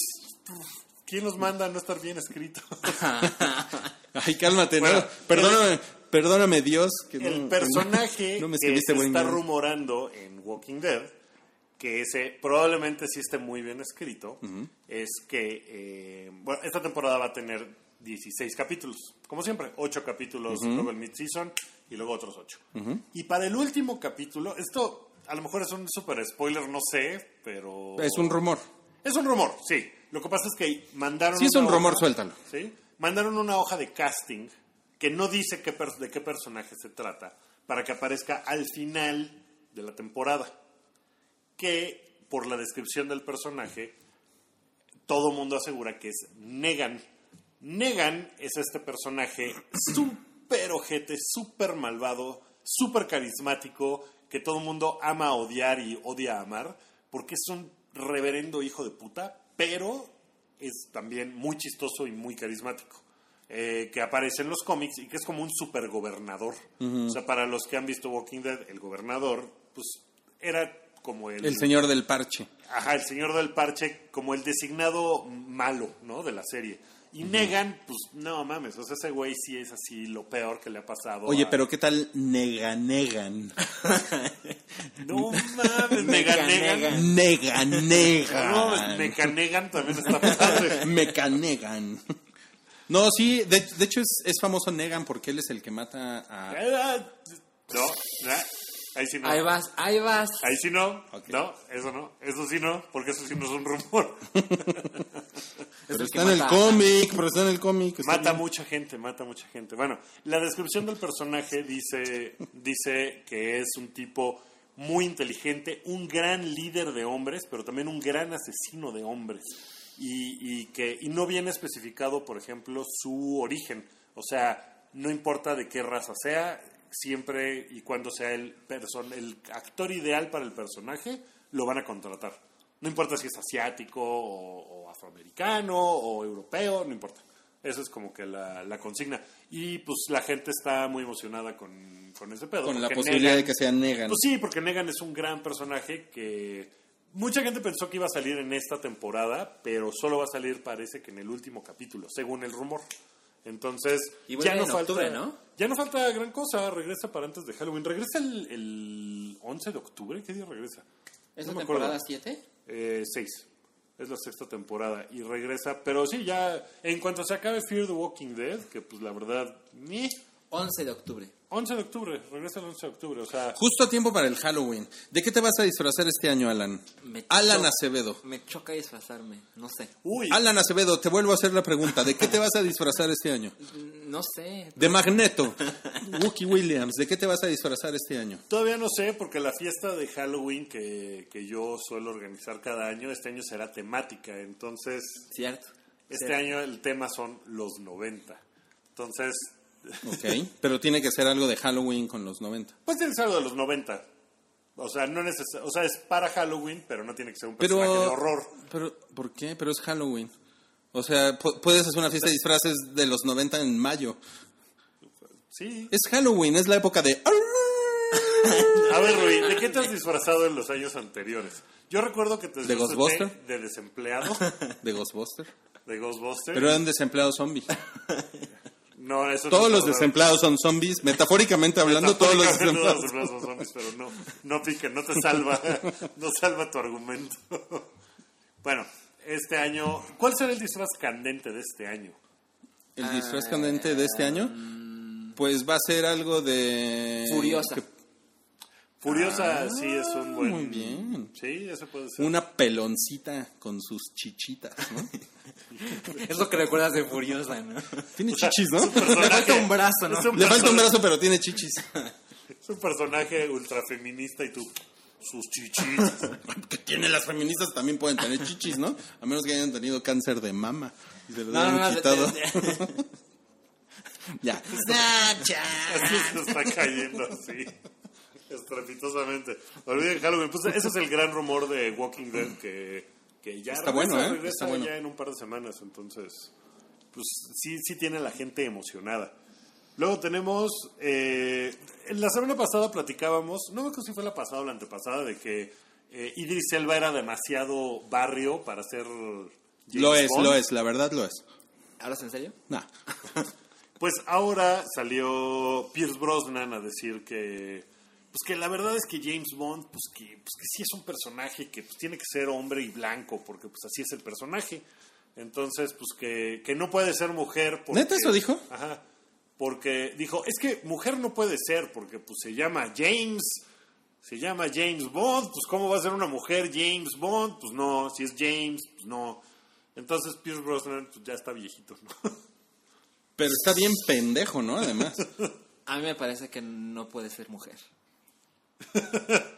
¿quién nos manda a no estar bien escrito? Ay, cálmate, Bueno, no. Perdóname, perdóname Dios. Que el no- personaje no me que se está rumorando en Walking Dead, que ese probablemente sí esté muy bien escrito, es que eh, bueno, esta temporada va a tener 16 capítulos, como siempre, 8 capítulos, luego el mid-season y luego otros 8. Y para el último capítulo, esto a lo mejor es un super spoiler, no sé, pero... Es un rumor. Es un rumor, sí. Lo que pasa es que mandaron. Si es un rumor, hoja- suéltalo. Sí. Mandaron una hoja de casting que no dice de qué personaje se trata para que aparezca al final de la temporada. Que por la descripción del personaje, todo mundo asegura que es Negan. Negan es este personaje súper ojete, súper malvado, súper carismático, que todo mundo ama odiar y odia amar, porque es un reverendo hijo de puta, pero es también muy chistoso y muy carismático. Eh, que aparece en los cómics y que es como un super gobernador. O sea, para los que han visto Walking Dead, el gobernador, pues era como el, El señor del parche. Ajá, el señor del parche como el designado malo, ¿no? De la serie. Y Negan, pues no mames, o sea, ese güey sí es así lo peor que le ha pasado. Oye, a- pero ¿qué tal Neganegan? No mames, Negan, Negan. Neganegan. No mames, Mecanegan también está padre. Mecanegan. No, sí, de, de hecho es, es famoso Negan porque él es el que mata a... No, ahí sí no. Ahí vas, ahí vas. Ahí sí no. No, eso no. Eso sí no, porque eso sí no es un rumor. Pero está en el cómic, pero está en el cómic. Mata bien. mucha gente, mata mucha gente. Bueno, la descripción del personaje dice, dice que es un tipo muy inteligente, un gran líder de hombres, pero también un gran asesino de hombres. Y, y que, y no viene especificado, por ejemplo, su origen. O sea, no importa de qué raza sea, siempre y cuando sea el, person- el actor ideal para el personaje, lo van a contratar. No importa si es asiático o, o afroamericano o europeo, no importa. Esa es como que la, la consigna. Y pues la gente está muy emocionada con, con ese pedo. Con la posibilidad Negan- de que sea Negan. Pues sí, porque Negan es un gran personaje que mucha gente pensó que iba a salir en esta temporada, pero solo va a salir parece que en el último capítulo, según el rumor. Entonces, Y ya no en falta, octubre, ¿no? Ya no falta gran cosa, regresa para antes de Halloween. ¿Regresa el, el 11 de octubre? ¿Qué día regresa? ¿Es No la temporada 7? Eh, seis. Es la sexta temporada y regresa. Pero sí, ya en cuanto se acabe Fear the Walking Dead, que pues la verdad, ni 11 de octubre. 11 de octubre, regresa el 11 de octubre. O sea, Justo a tiempo para el Halloween. ¿De qué te vas a disfrazar este año, Alan? Me Alan Acevedo. Me choca disfrazarme, no sé. uy, Alan Acevedo, te vuelvo a hacer la pregunta. ¿De qué te vas a disfrazar este año? No sé. De Magneto. Wookie Williams, ¿de qué te vas a disfrazar este año? todavía no sé, porque la fiesta de Halloween que, que yo suelo organizar cada año, este año será temática. Entonces, Cierto. este Cierto. año el tema son los 90. Entonces, Ok. Pero tiene que ser algo de Halloween con los 90. pues tiene que ser algo de los 90. O sea, no neces o sea, es para Halloween, pero no tiene que ser un Pero, personaje de horror. pero, ¿por qué? Pero es Halloween. O sea, pu- puedes hacer una fiesta de disfraces de los 90 en mayo. Sí. Es Halloween, es la época de... A ver, Rui, ¿de qué te has disfrazado en los años anteriores? Yo recuerdo que te ¿De Ghostbuster? de desempleado, de Ghostbuster. de Ghostbuster. Pero eran desempleados zombies. No, eso no Todos los desempleados son zombies. Metafóricamente hablando, todos los Metafóricamente desempleados. todos los desempleados son zombies, pero no, no pique, no te salva, no salva tu argumento. Bueno, este año, ¿cuál será el disfraz candente de este año? El disfraz candente de este año, pues va a ser algo de... Furiosa. que- Furiosa sí es un buen... muy bien. Sí, eso puede ser. Una peloncita con sus chichitas, ¿no? Es lo que recuerdas de Furiosa, ¿no? Tiene chichis, ¿no? Es un personaje- Le falta un brazo, ¿no? un Le falta un brazo, pero tiene chichis. Es un personaje ultra feminista y tú, sus chichitas. Que tiene las feministas también pueden tener chichis, ¿no? A menos que hayan tenido cáncer de mama y se los No, hayan no, quitado. ya. Así se está cayendo así. Estrepitosamente. Olviden Halloween. Pues ese es el gran rumor de Walking Dead que, que ya Está regresa, bueno, ¿eh? regresa Está bueno. ya en un par de semanas. Entonces, pues sí, sí tiene a la gente emocionada. Luego tenemos, eh, en la semana pasada platicábamos, no me acuerdo si fue la pasada o la antepasada, de que eh, Idris Elba era demasiado barrio para ser James Lo es, Bond. lo es, la verdad lo es. ¿Hablas en serio? Nah. Pues ahora salió Pierce Brosnan a decir que pues que la verdad es que James Bond pues que pues que sí es un personaje que pues tiene que ser hombre y blanco porque pues así es el personaje. Entonces, pues que, que no puede ser mujer porque ¿Neta eso dijo? Ajá. Porque dijo, es que mujer no puede ser porque pues se llama James se llama James Bond, pues ¿cómo va a ser una mujer James Bond? Pues no, si es James, pues no. Entonces Pierce Brosnan pues ya está viejito, ¿no? Pero está bien pendejo, ¿no? Además. A mí me parece que no puede ser mujer.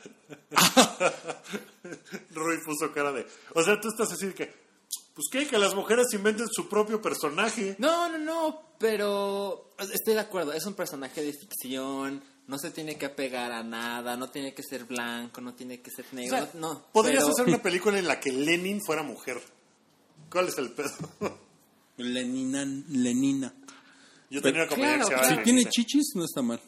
Roy puso cara de. O sea, tú estás así de que. Pues qué, que las mujeres inventen su propio personaje. No, no, no, pero estoy de acuerdo, es un personaje de ficción, no se tiene que apegar a nada, no tiene que ser blanco, no tiene que ser O negro, sea, no. podrías pero- hacer una película en la que Lenin fuera mujer. ¿Cuál es el pedo? Lenina, Lenina. Yo tenía una claro, que se llamaba Si claro. tiene chichis, no está mal.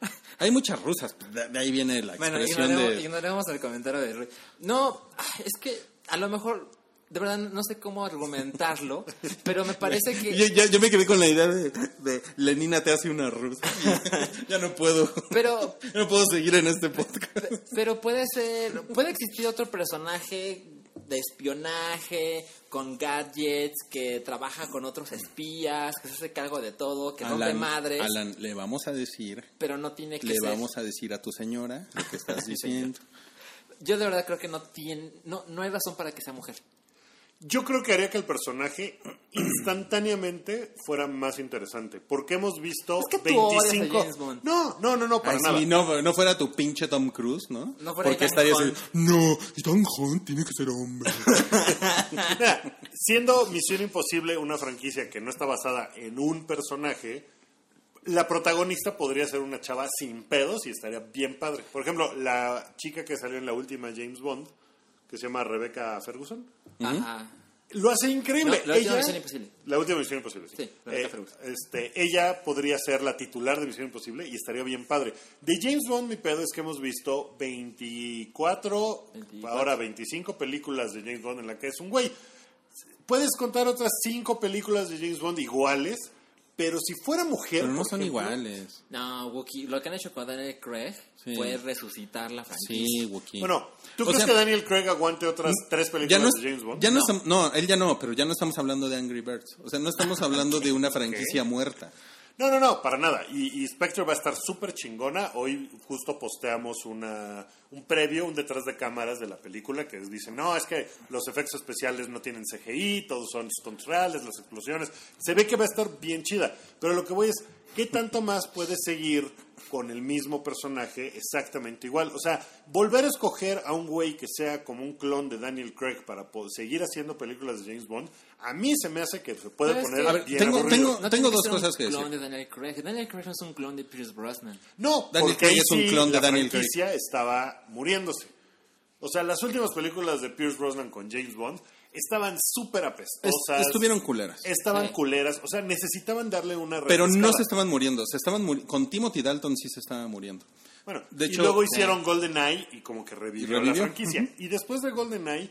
Hay muchas rusas. De, ahí viene la Bueno, expresión ignoremos, de... ignoremos el comentario de Rui. No, es que a lo mejor, de verdad, no sé cómo argumentarlo, pero me parece que... Yo, me quedé con la idea de, de Lenina te hace una rusa. ya no puedo. Pero, Ya no puedo seguir en este podcast. pero puede ser, puede existir otro personaje de espionaje, con gadgets, que trabaja con otros espías, que se hace cargo de todo, que rompe madres, Alan, le vamos a decir, pero no tiene que le ser. vamos a decir a tu señora lo que estás diciendo. Yo de verdad creo que no tiene, no, no hay razón para que sea mujer. Yo creo que haría que el personaje instantáneamente fuera más interesante. Porque hemos visto Es que tú odias a 25. James Bond. No, no, no, no, para Ay, nada. si no, no fuera tu pinche Tom Cruise, ¿no? No fuera Porque estarías así, no, Ethan Hunt tiene que ser hombre. Mira, siendo Misión Imposible una franquicia que no está basada en un personaje, la protagonista podría ser una chava sin pedos y estaría bien padre. Por ejemplo, la chica que salió en la última James Bond, que se llama Rebecca Ferguson, Ajá. Lo hace increíble. No, la última Misión Imposible. La última Misión Imposible, sí. Sí, Eh, este, ella podría ser la titular de Misión Imposible y estaría bien padre. De James Bond, mi pedo es que hemos visto 24, 24. ahora 25 películas de James Bond en la que es un güey. Puedes contar otras 5 películas de James Bond iguales, pero si fuera mujer. Pero no son ejemplo, iguales. No, Wookie, lo que han hecho con Daniel Craig Sí. fue resucitar la franquicia. Sí, Wookiee. Bueno, ¿tú O crees sea, que Daniel Craig aguante otras 3 ya películas no, de James Bond? ya no, estam- no, él ya no, pero ya no estamos hablando de Angry Birds. O sea, no estamos hablando de una franquicia muerta. No, no, no, para nada. Y, Spectre va a estar súper chingona. Hoy justo posteamos una, un previo, un detrás de cámaras de la película que dicen, no, es que los efectos especiales no tienen CGI, todos son stunts reales, las explosiones. Se ve que va a estar bien chida. Pero lo que voy es, ¿qué tanto más puedes seguir con el mismo personaje exactamente igual? O sea, volver a escoger a un güey que sea como un clon de Daniel Craig para seguir haciendo películas de James Bond, a mí se me hace que se puede Pero es poner que- A ver, bien tengo- No tengo dos cosas que clon decir. de Daniel Craig. Daniel Craig no es un clon de Pierce Brosnan. No, Daniel porque Craig es un sí clon de la Daniel Craig. estaba muriéndose. O sea, las últimas películas de Pierce Brosnan con James Bond estaban súper Es- apestosas. estuvieron culeras. Estaban Sí. culeras. O sea, necesitaban darle una Pero no se estaban muriendo. Se estaban muri- Con Timothy Dalton sí se estaba muriendo. Bueno, De y hecho- luego hicieron GoldenEye y como que revivió, la franquicia. Y después de GoldenEye...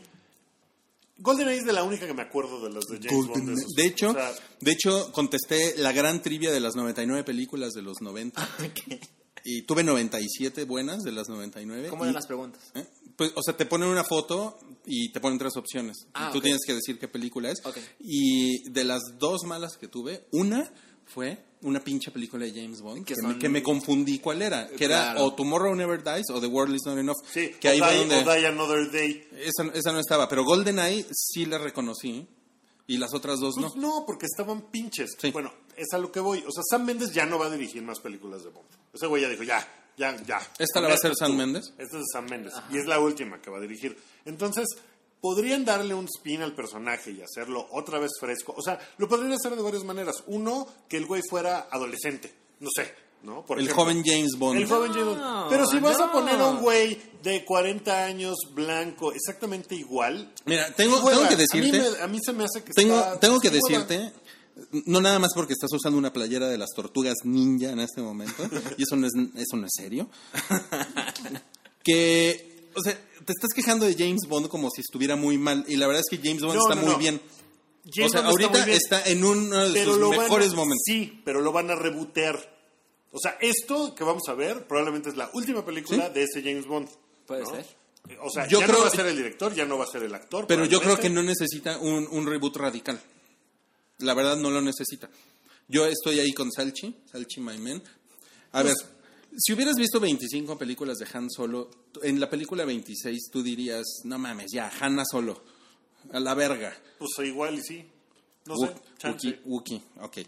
GoldenEye es de la única que me acuerdo de las de James Bond. Golden-. De hecho, O sea, de hecho, contesté la gran trivia de las 99 películas de los 90. Y tuve 97 buenas de las 99. ¿Cómo y- eran las preguntas? ¿eh? Pues, o sea, te ponen una foto y te ponen tres opciones. Ah, y tú ok. tienes que decir qué película es. Ok. Y de las dos malas que tuve, una fue una pinche película de James Bond Que son- me, que me confundí cuál era. Que era Claro. o Tomorrow Never Dies o The World Is Not Enough. sí, que o, ahí Die, donde... o Die Another Day. Esa, esa no estaba, pero GoldenEye sí la reconocí y las otras dos no. Pues no, porque estaban pinches. Sí. Bueno, es a lo que voy. O sea, Sam Mendes ya no va a dirigir más películas de Bond. Ese güey ya dijo, ya, ya, ya. ¿Esta la va a hacer Sam Mendes? Esta es de Sam Mendes. Y es la última que va a dirigir. Entonces, podrían darle un spin al personaje y hacerlo otra vez fresco. O sea, lo podrían hacer de varias maneras. Uno, que el güey fuera adolescente. No sé, ¿no? Por El ejemplo. joven James Bond. El joven James Bond. No, Pero si vas a poner a un güey de 40 años, blanco, exactamente igual. Mira, tengo, hueva. tengo que A mí, decirte, me- a mí se me hace que tengo, está- tengo que decirte, no nada más porque estás usando una playera de las tortugas ninja en este momento, y eso no es, eso no es serio, que, o sea, te estás quejando de James Bond como si estuviera muy mal, y la verdad es que James Bond No, está no, muy no. bien. James o sea, Bond está ahorita muy bien. está, en uno de pero sus lo van a- mejores momentos. Sí, pero lo van a rebotear. O sea, esto que vamos a ver probablemente es la última película de ese James Bond. Puede ¿no? ser. O sea, Yo ya creo- no va a ser el director, ya no va a ser el actor. Pero yo creo que no necesita un, un reboot radical. La verdad no lo necesita. Yo estoy ahí con Salchi, Salchi My Man. A ver, si hubieras visto 25 películas de Han Solo, en la película 26 tú dirías, no mames, ya, Hanna Solo, a la verga. Pues igual y sí. No Wookie, sé, chance. Wookie, ok.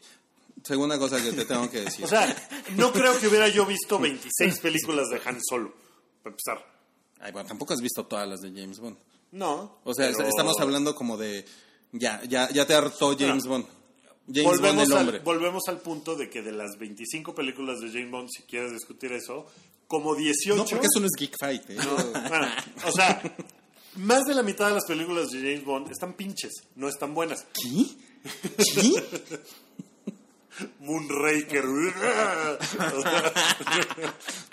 Segunda cosa que te tengo que decir. O sea, no creo que hubiera yo visto 26 películas de Han Solo, para empezar. Ay, bueno, tampoco has visto todas las de James Bond. No. O sea, pero- estamos hablando como de, ya, ya, ya te hartó James Bond. James volvemos Bond el hombre. Al, volvemos al punto de que de las 25 películas de James Bond, si quieres discutir eso, como 18... No, porque eso no es Geek Fight. ¿eh? No, bueno, o sea, más de la mitad de las películas de James Bond están pinches, no están buenas. ¿Qué? ¿Qué? Moonraker.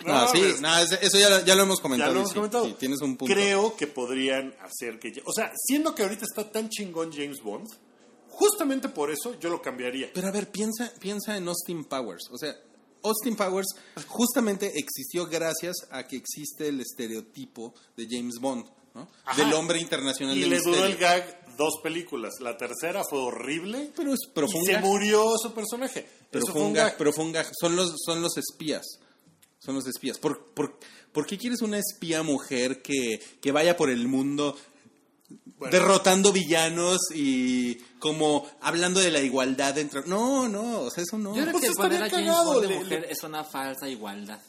No, No, sí, no, ese- eso ya, ya lo hemos ya comentado. lo hemos comentado. sí, tienes un punto. Creo que podrían hacer que... O sea, siendo que ahorita está tan chingón James Bond, justamente por eso yo lo cambiaría. Pero a ver, piensa, piensa en Austin Powers. O sea, Austin Powers justamente existió gracias a que existe el estereotipo de James Bond, ¿no? Ajá. Del hombre internacional Y del le duró el misterio. gag dos películas. La tercera fue horrible. Pero, es, pero fue y un se gag. murió su personaje. Pero Eso fue un gag, pero fue un gag. Son los, son los espías. Son los espías. ¿Por, por, por qué quieres una espía mujer que, que vaya por el mundo Bueno. derrotando villanos y como hablando de la igualdad entre... No, no, o sea, eso no. Yo creo Pues que poner a estaría James cagado, Bond de le- mujer le- es una falsa igualdad.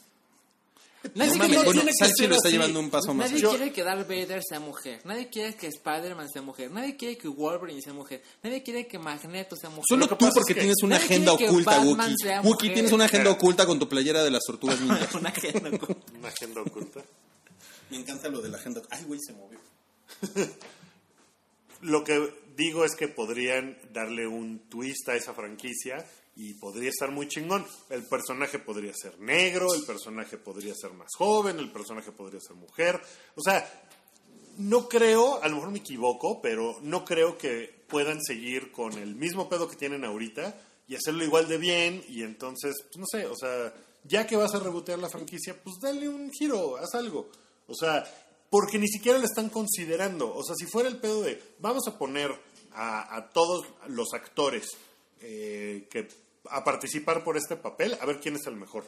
Nadie quiere- bueno, tiene que Salchi ser lo está así. llevando un paso más Nadie allá. quiere que Darth Vader sea mujer. Nadie quiere que Spider-Man sea mujer. Nadie quiere que Wolverine sea mujer. Nadie quiere que Magneto sea mujer. Solo tú porque es que tienes una nadie agenda oculta, Wookie. Wookie, tienes una agenda oculta con tu playera de las tortugas ninja. Una agenda oculta. Una agenda oculta. Me encanta lo de la agenda. Ay, güey, se movió. Lo que digo es que podrían darle un twist a esa franquicia y podría estar muy chingón. El personaje podría ser negro, el personaje podría ser más joven, el personaje podría ser mujer. O sea, no creo, a lo mejor me equivoco, pero no creo que puedan seguir con el mismo pedo que tienen ahorita y hacerlo igual de bien y entonces, pues no sé, o sea, ya que vas a rebotear la franquicia, pues dale un giro, haz algo. O sea, porque ni siquiera le están considerando. O sea, si fuera el pedo de, vamos a poner a, a todos los actores eh, que a participar por este papel, a ver quién es el mejor.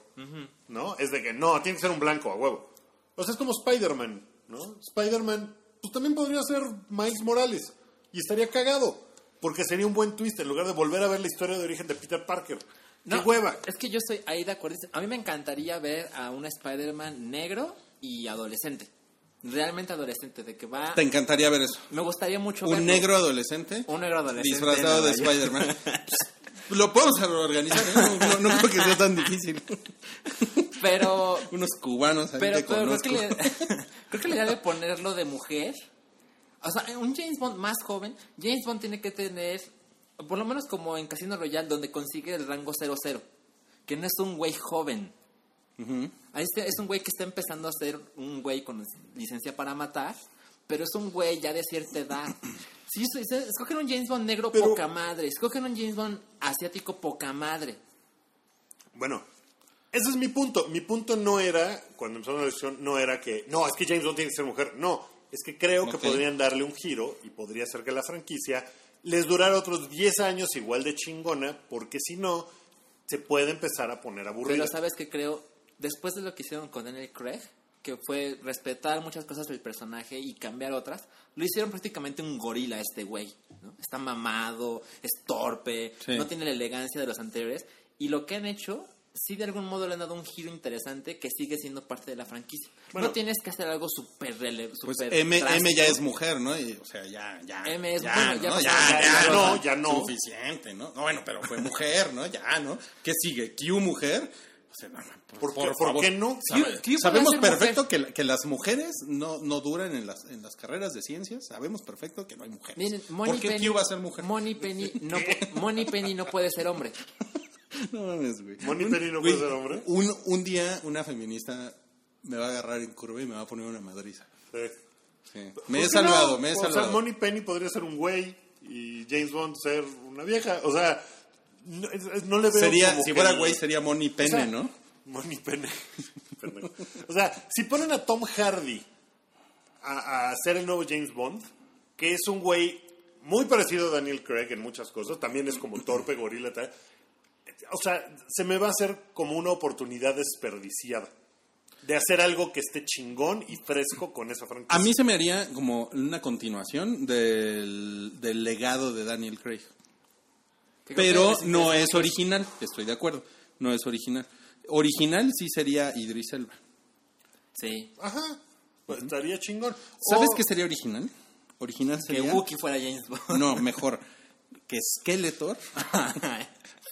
¿No? Es de que, no, tiene que ser un blanco, a huevo. O sea, es como Spider-Man, ¿no? Spider-Man, pues también podría ser Miles Morales. Y estaría cagado. Porque sería un buen twist en lugar de volver a ver la historia de origen de Peter Parker. No, ¡Qué hueva! Es que yo estoy ahí de acuerdo. A mí me encantaría ver a un Spider-Man negro y adolescente. Realmente adolescente, de que va... Te encantaría ver eso. Me gustaría mucho Un verlo. negro adolescente. Un negro adolescente. Disfrazado de. Spider-Man. Lo podemos organizar, ¿eh? no, no, no creo que sea tan difícil. Pero... Unos cubanos ahí Pero, que pero creo, que le, creo que la idea de ponerlo de mujer... O sea, un James Bond más joven, James Bond tiene que tener, por lo menos como en Casino Royale, donde consigue el rango 00. Que no es un güey joven. Ahí está- es un güey que está empezando a ser un güey con licencia para matar, pero es un güey ya de cierta edad. Si es- es- escogen un James Bond negro Pero- poca madre, escogen un James Bond asiático poca madre. Bueno, ese es mi punto. Mi punto no era, cuando empezamos la elección, no era que, no, es que James Bond tiene que ser mujer. No, es que creo que podrían darle un giro y podría ser que la franquicia les durara otros 10 años igual de chingona, porque si no, se puede empezar a poner aburrida. Pero sabes que creo, después de lo que hicieron con Daniel Craig, que fue respetar muchas cosas del personaje y cambiar otras, lo hicieron prácticamente un gorila este güey. ¿no? Está mamado, es torpe, Sí. no tiene la elegancia de los anteriores. Y lo que han hecho, sí de algún modo le han dado un giro interesante que sigue siendo parte de la franquicia. Bueno. no tienes que hacer algo súper rele Pues M, M ya es mujer, ¿no? Y, o sea, ya, ya. M es- ya, bueno, ya ¿no? ya, ya- ya, ya ¿no? no, ya no. Suficiente, ¿no? No, bueno, pero fue mujer, ¿no? Ya, ¿no? ¿Qué sigue? ¿Q mujer? ¿Por qué- por qué no? Sabemos perfecto que, que las mujeres no, no duran en las, en las carreras de ciencias. Sabemos perfecto que no hay mujeres. Miren, ¿Por Money qué Penny, Q va a ser mujer? Money Penny no, Money Penny no puede ser hombre. No mames, güey. Money Un- Penny no puede ser hombre. Un, un día una feminista me va a agarrar en curva y me va a poner una madriza. Sí. Sí. ¿Por Me he salvado, no? me he O sea, salvado. Money Penny podría ser un güey y James Bond ser una vieja. O sea, no, le veo sería, como si fuera güey, sería Money Pene, O sea, ¿no? Money. Pendejo. o sea, si ponen a Tom Hardy a, a ser el nuevo James Bond, que es un güey muy parecido a Daniel Craig en muchas cosas, también es como torpe, gorila, tal. O sea, se me va a hacer como una oportunidad desperdiciada de hacer algo que esté chingón y fresco con esa franquicia. A mí se me haría como una continuación del, del legado de Daniel Craig. Que Pero que no es original, estoy de acuerdo. No es original. Original sí sería Idris Elba. Sí. Ajá, pues estaría chingón. ¿Sabes O- qué sería original? Original Que sería... Wookiee fuera James Bond. No, mejor. Que Skeletor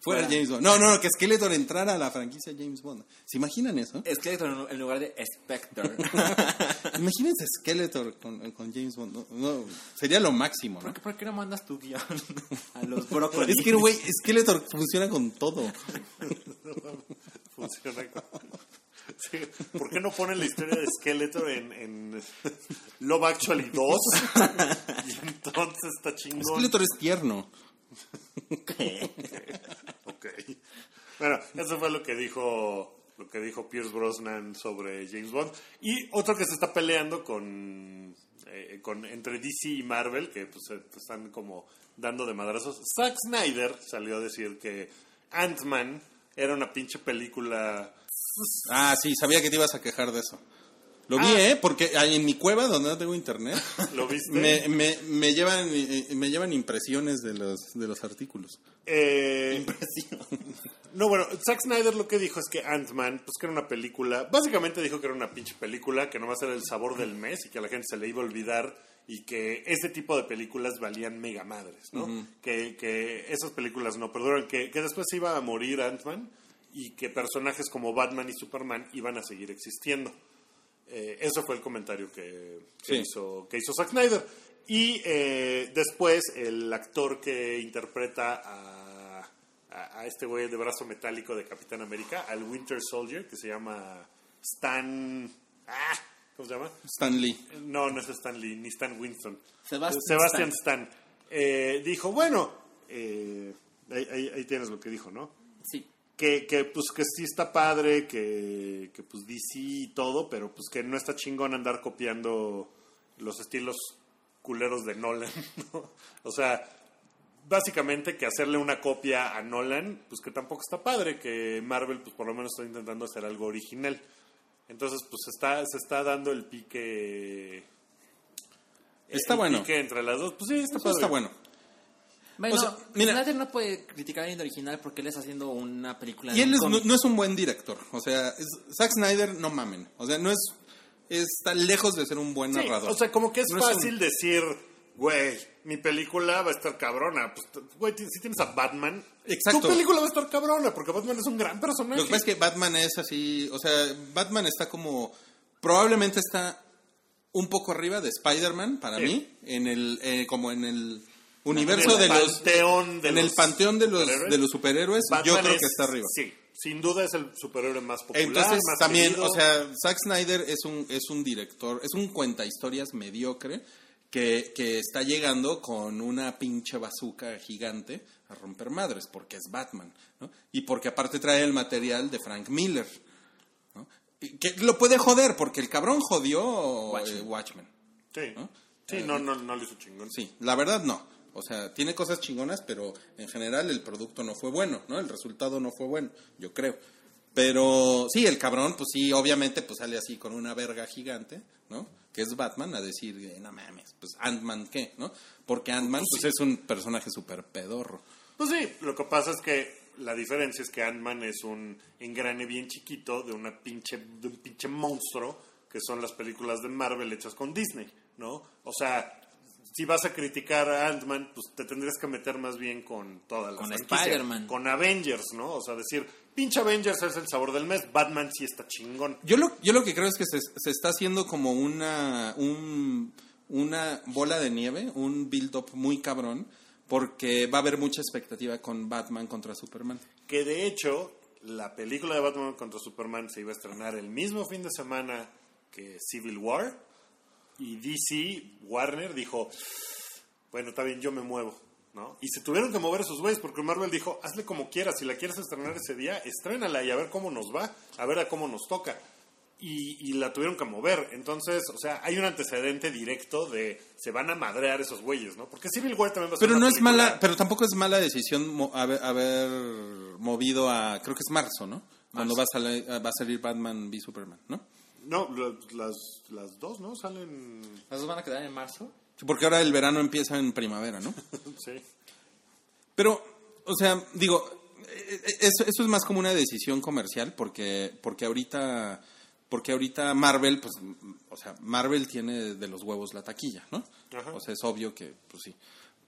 fuera. James Bond. No, no, no, que Skeletor entrara a la franquicia James Bond. ¿Se imaginan eso? Skeletor en lugar de Spectre. Imagínense Skeletor con, con James Bond. No, no, sería lo máximo, ¿no? ¿Por qué, por qué no mandas tu guion a los brócolis? Es que, güey, Skeletor funciona con todo. Funciona. Sí, ¿Por qué no ponen la historia de Skeletor en, en Love Actually 2? y entonces está chingón. Skeletor es tierno. Ok. Bueno, eso fue lo que dijo lo que dijo Pierce Brosnan sobre James Bond. Y otro que se está peleando con, eh, con entre DC y Marvel, que pues, eh, están como dando de madrazos. Zack Snyder salió a decir que Ant-Man era una pinche película Ah, sí, sabía que te ibas a quejar de eso. Lo vi, Ah. ¿eh? Porque en mi cueva, donde no tengo internet, ¿Lo viste? me, me, me llevan, me llevan impresiones de los, de los artículos. Eh, no, bueno, Zack Snyder lo que dijo es que Ant-Man, pues que era una película, básicamente dijo que era una pinche película, que no va a ser el sabor del mes y que a la gente se le iba a olvidar y que ese tipo de películas valían mega madres, ¿no? que, que esas películas no perduran, que, que después iba a morir Ant-Man y que personajes como Batman y Superman iban a seguir existiendo. Eh, eso fue el comentario que, que Sí. hizo, que hizo Zack Snyder. Y eh, después el actor que interpreta a, a, a este güey de brazo metálico de Capitán América, al Winter Soldier, que se llama Stan... Ah, ¿Cómo se llama? Stan Lee. No, no es Stan Lee, ni Stan Winston. Sebastian Sebastian Stan. Eh, dijo, bueno, eh, ahí, ahí- ahí tienes lo que dijo, ¿no? Sí. Que, que, pues que sí está padre, que, que pues DC y todo, pero pues que no está chingón andar copiando los estilos culeros de Nolan, ¿no? O sea, básicamente que hacerle una copia a Nolan, pues que tampoco está padre, que Marvel pues por lo menos está intentando hacer algo original. Entonces, pues está, se está dando el pique... Está el bueno. pique entre las dos. Pues sí, está padre. está bueno. Bueno, O sea, mira- Snyder no puede criticar a alguien original porque él está haciendo una película Y de él un es- no, es un buen director. O sea, es- Zack Snyder, no mamen. O sea, no es. Está lejos de ser un buen Sí, narrador. o sea, como que es No es un- fácil decir, güey, mi película va a estar cabrona. Pues, güey, si tienes a Batman, Exacto. tu película va a estar cabrona, porque Batman es un gran personaje. Lo que pasa es que Batman es así, o sea, Batman está como, probablemente está un poco arriba de Spider-Man para Sí. mí, en el, eh, como en el universo de los, panteón de en los el panteón de los, superhéroes. de los superhéroes, yo creo es- que está arriba. Sí, sin duda es el superhéroe más popular. Entonces más también, querido. o sea, Zack Snyder es un, es un director, es un cuenta historias mediocre que, que está llegando con una pinche bazooka gigante a romper madres, porque es Batman, ¿no? Y porque aparte trae el material de Frank Miller, ¿no? Que lo puede joder, porque el cabrón jodió Watchmen. eh, Watchmen. Sí, ¿no? sí no, no, no le hizo chingón. Sí, la verdad no. O sea, tiene cosas chingonas, pero en general el producto no fue bueno, ¿no? El resultado no fue bueno, yo creo. Pero sí, el cabrón, pues sí, obviamente, pues sale así con una verga gigante, ¿no? Que es Batman, a decir, eh, no mames, pues Ant-Man, ¿qué? ¿no? Porque Ant-Man, pues es un personaje súper pedorro. Pues sí, lo que pasa es que la diferencia es que Ant-Man es un engrane bien chiquito de una pinche de un pinche monstruo que son las películas de Marvel hechas con Disney, ¿no? O sea, si vas a criticar a Ant-Man, pues te tendrías que meter más bien con toda la Con franquicia, Spider-Man. con Avengers, ¿no? O sea, decir, pinche Avengers es el sabor del mes, Batman sí está chingón. Yo lo, yo lo que creo es que se, se está haciendo como una, un- una bola de nieve, un build-up muy cabrón, porque va a haber mucha expectativa con Batman contra Superman. Que de hecho, la película de Batman contra Superman se iba a estrenar el mismo fin de semana que Civil War. Y DC, Warner, dijo: Bueno, está bien, yo me muevo. ¿no? Y se tuvieron que mover esos güeyes porque Marvel dijo: Hazle como quieras. Si la quieres estrenar ese día, estrénala y a ver cómo nos va, a ver a cómo nos toca. Y, y la tuvieron que mover. Entonces, o sea, hay un antecedente directo de se van a madrear esos güeyes, ¿no? Porque Civil War también va a ser Pero una no es mala, pero tampoco es mala decisión mo- haber, haber movido a, creo que es marzo, ¿no? Cuando va a, salir, va a salir Batman v Superman, ¿no? No, las, las dos, ¿no? Salen. ¿Las dos van a quedar en marzo? Sí, Porque ahora el verano empieza en primavera, ¿no? sí. Pero, o sea, digo, eh, eh, eso, eso es más como una decisión comercial porque, porque ahorita, porque ahorita Marvel, pues, o sea, Marvel tiene de los huevos la taquilla, ¿no? Ajá. O sea, es obvio que, pues sí.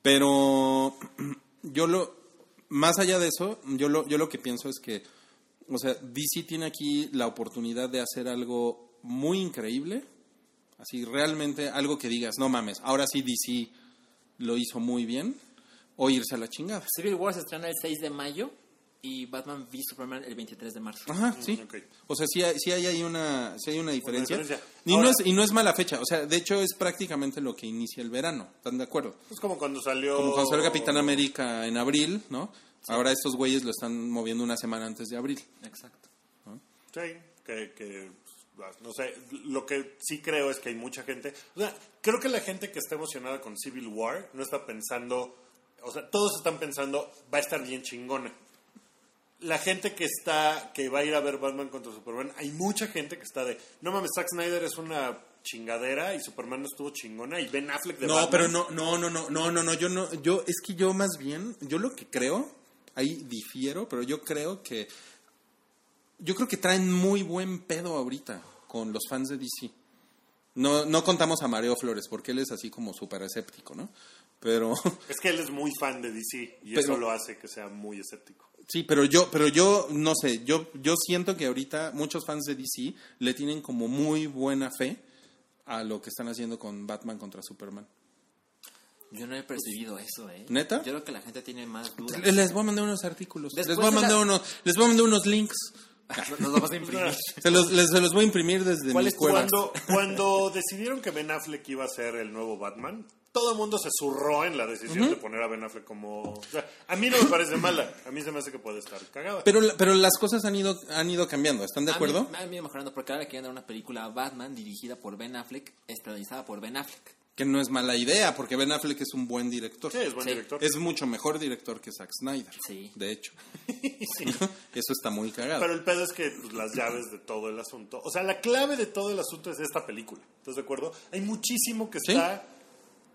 Pero yo lo, más allá de eso, yo lo, yo lo que pienso es que, o sea, DC tiene aquí la oportunidad de hacer algo muy increíble, así realmente algo que digas, no mames, ahora sí DC lo hizo muy bien, o irse a la chingada. Civil War se estrena el 6 de mayo y Batman v Superman el 23 de marzo. Ajá, sí. ok. O sea, sí hay, sí hay ahí una, sí hay una diferencia. diferencia. Y, Ahora- no es, y no es mala fecha. O sea, de hecho es prácticamente lo que inicia el verano. ¿Están de acuerdo? Es como cuando salió. Como cuando salió Capitán América en abril, ¿no? Ahora estos güeyes lo están moviendo una semana antes de abril. Exacto. Sí, que, que, pues, no sé, lo que sí creo es que hay mucha gente, o sea, creo que la gente que está emocionada con Civil War no está pensando, o sea, todos están pensando, va a estar bien chingona. La gente que está, que va a ir a ver Batman contra Superman, hay mucha gente que está de, no mames, Zack Snyder es una chingadera y Superman no estuvo chingona y Ben Affleck de No, Batman. pero no, no, no, no, no, no, no, yo no, yo, es que yo más bien, yo lo que creo, ahí difiero, pero yo creo que, yo creo que traen muy buen pedo ahorita con los fans de DC. No, no contamos a Mario Flores porque él es así como súper escéptico, ¿no? Pero, Es que él es muy fan de DC y Pero- eso lo hace que sea muy escéptico. sí, pero yo, pero yo, no sé, yo, yo siento que ahorita muchos fans de DC le tienen como muy buena fe a lo que están haciendo con Batman contra Superman. Yo no he percibido eso, ¿eh? ¿Neta? Yo creo que la gente tiene más dudas. Les voy a mandar unos artículos. Después les voy a mandar la- unos, les voy a mandar unos links. Nos vamos a imprimir. Se los, les- se los voy a imprimir desde ¿Cuál mi es tu cueva. Cuando, cuando decidieron que Ben Affleck iba a ser el nuevo Batman, todo el mundo se zurró en la decisión de poner a Ben Affleck como... o sea, a mí no me parece mala, a mí se me hace que puede estar cagada. Pero, pero las cosas han ido, han ido cambiando, ¿están de A acuerdo? mí- A mí, me mejorando porque ahora quieren dar una película Batman dirigida por Ben Affleck, estrenizada por Ben Affleck. Que no es mala idea, porque Ben Affleck es un buen director. sí, es buen Sí. director. Es mucho mejor director que Zack Snyder. Sí. De hecho. Eso está muy cagado. Pero el pedo es que pues, las llaves de todo el asunto... O sea, la clave de todo el asunto es esta película. ¿Estás de acuerdo? Hay muchísimo que Sí. está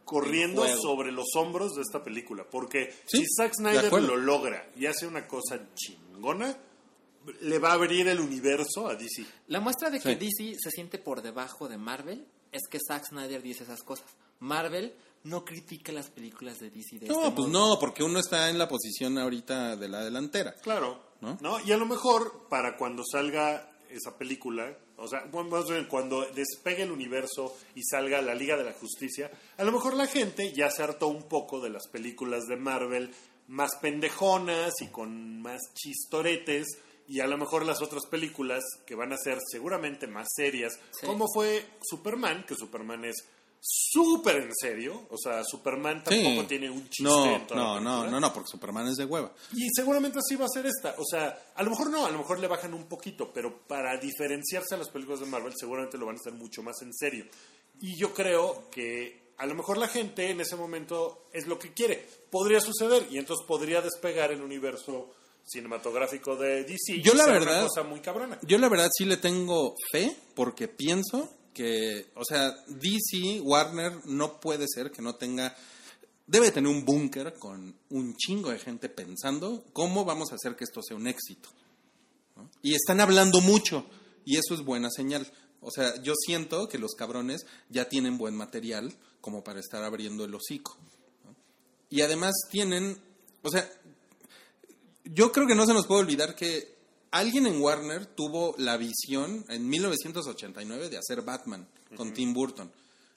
corriendo sobre los hombros de esta película. Porque Sí, si Zack de Snyder lo logra y hace una cosa chingona, le va a abrir el universo a DC. La muestra de que Sí. DC se siente por debajo de Marvel es que Zack Snyder dice esas cosas. Marvel no critica las películas de DC de No, este pues modo. no, porque uno está en la posición ahorita de la delantera. Claro. ¿No? ¿No? Y a lo mejor para cuando salga esa película, o sea, bueno, más bien cuando despegue el universo y salga la Liga de la Justicia, a lo mejor la gente ya se hartó un poco de las películas de Marvel más pendejonas y con más chistoretes. Y a lo mejor las otras películas que van a ser seguramente más serias, Sí. como fue Superman, que Superman es súper en serio. O sea, Superman tampoco Sí. tiene un chiste No, en toda la no, no, no, no, porque Superman es de hueva. Y seguramente así va a ser esta. O sea, a lo mejor no, a lo mejor le bajan un poquito, pero para diferenciarse a las películas de Marvel seguramente lo van a hacer mucho más en serio. Y yo creo que a lo mejor la gente en ese momento es lo que quiere. Podría suceder y entonces podría despegar el universo cinematográfico de DC. Yo la verdad- Una cosa muy cabrona. Yo la verdad sí le tengo fe porque pienso que, o sea, DC, Warner, no puede ser que no tenga, debe tener un búnker con un chingo de gente pensando cómo vamos a hacer que esto sea un éxito. ¿no? Y están hablando mucho y eso es buena señal. O sea, yo siento que los cabrones ya tienen buen material como para estar abriendo el hocico. ¿no? Y además tienen, o sea, yo creo que no se nos puede olvidar que alguien en Warner tuvo la visión en 1989 de hacer Batman con Tim Burton.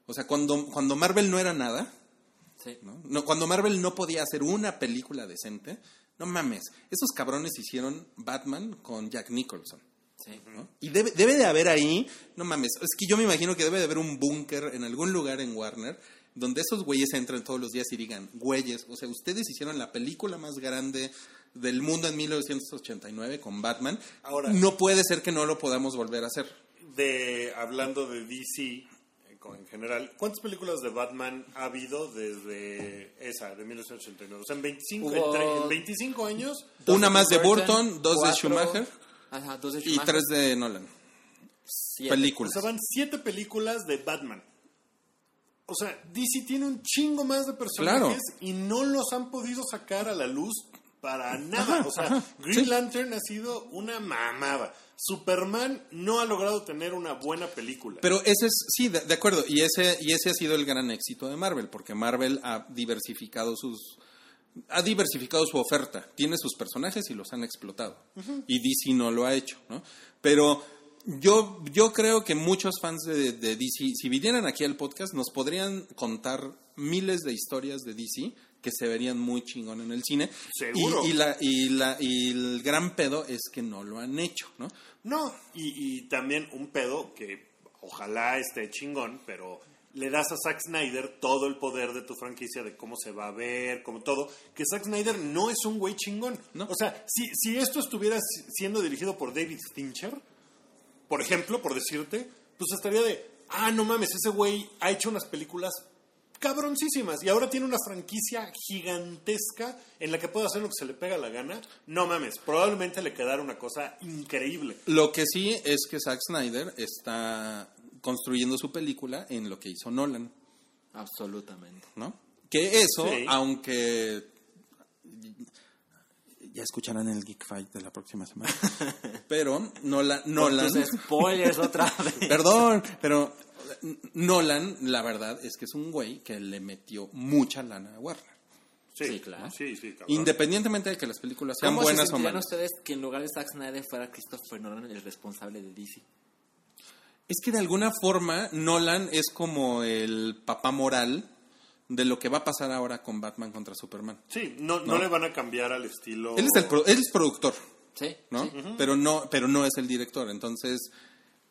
O sea, cuando, cuando Marvel no era nada, Sí. ¿no? No, cuando Marvel no podía hacer una película decente, no mames, esos cabrones hicieron Batman con Jack Nicholson. Sí. ¿no? Y debe, debe de haber ahí, no mames, es que yo me imagino que debe de haber un búnker en algún lugar en Warner donde esos güeyes entren todos los días y digan, güeyes, o sea, ustedes hicieron la película más grande del mundo en 1989 con Batman, Ahora- no puede ser que no lo podamos volver a hacer. De, hablando de DC eh, en general, ¿cuántas películas de Batman ha habido desde esa, de 1989? O sea, en 25, Hubo- en en 25 años... Una de más de Burton, dos de cuatro- Schumacher Ajá, dos de y Schumacher. tres de Nolan. siete. O Películas. sea, van siete películas de Batman. O sea, DC tiene un chingo más de personajes y no los han podido sacar a la luz para nada. o sea, Green sí. Lantern ha sido una mamada. Superman no ha logrado tener una buena película. Pero ese es, sí, de, de acuerdo, y ese, y ese ha sido el gran éxito de Marvel, porque Marvel ha diversificado sus ha diversificado su oferta, tiene sus personajes y los han explotado. Y DC no lo ha hecho, ¿no? Pero yo, yo creo que muchos fans de, de DC, si vinieran aquí al podcast, nos podrían contar miles de historias de DC que se verían muy chingón en el cine. Seguro. Y, y la, y, la, y el gran pedo es que no lo han hecho, ¿no? No, y, y también un pedo que ojalá esté chingón, pero le das a Zack Snyder todo el poder de tu franquicia, de cómo se va a ver, como todo, que Zack Snyder no es un güey chingón. No. O sea, si, si esto estuviera si- siendo dirigido por David Fincher, por ejemplo, por decirte, pues estaría de, ah, no mames, ese güey ha hecho unas películas cabroncísimas y ahora tiene una franquicia gigantesca en la que puede hacer lo que se le pega la gana. No mames, probablemente le quedara una cosa increíble. Lo que sí es que Zack Snyder está construyendo su película en lo que hizo Nolan, Absolutamente. ¿no? Que eso, Sí. aunque ya escucharán el Geek Fight de la próxima semana, pero Nolan, Nolan, spoilers otra vez. perdón, pero Nolan, la verdad es que es un güey que le metió mucha lana a Warner. Sí, claro. Sí, sí, cabrón. Independientemente de que las películas sean ¿Cómo buenas se o malas. ustedes que en lugar de Zack Snyder fuera Christopher Nolan el responsable de DC? Es que de alguna forma Nolan es como el papá moral de lo que va a pasar ahora con Batman contra Superman. Sí, no, no, le van a cambiar al estilo. Él es el pro- él es productor, Sí, ¿no? sí. Pero no pero no es el director, entonces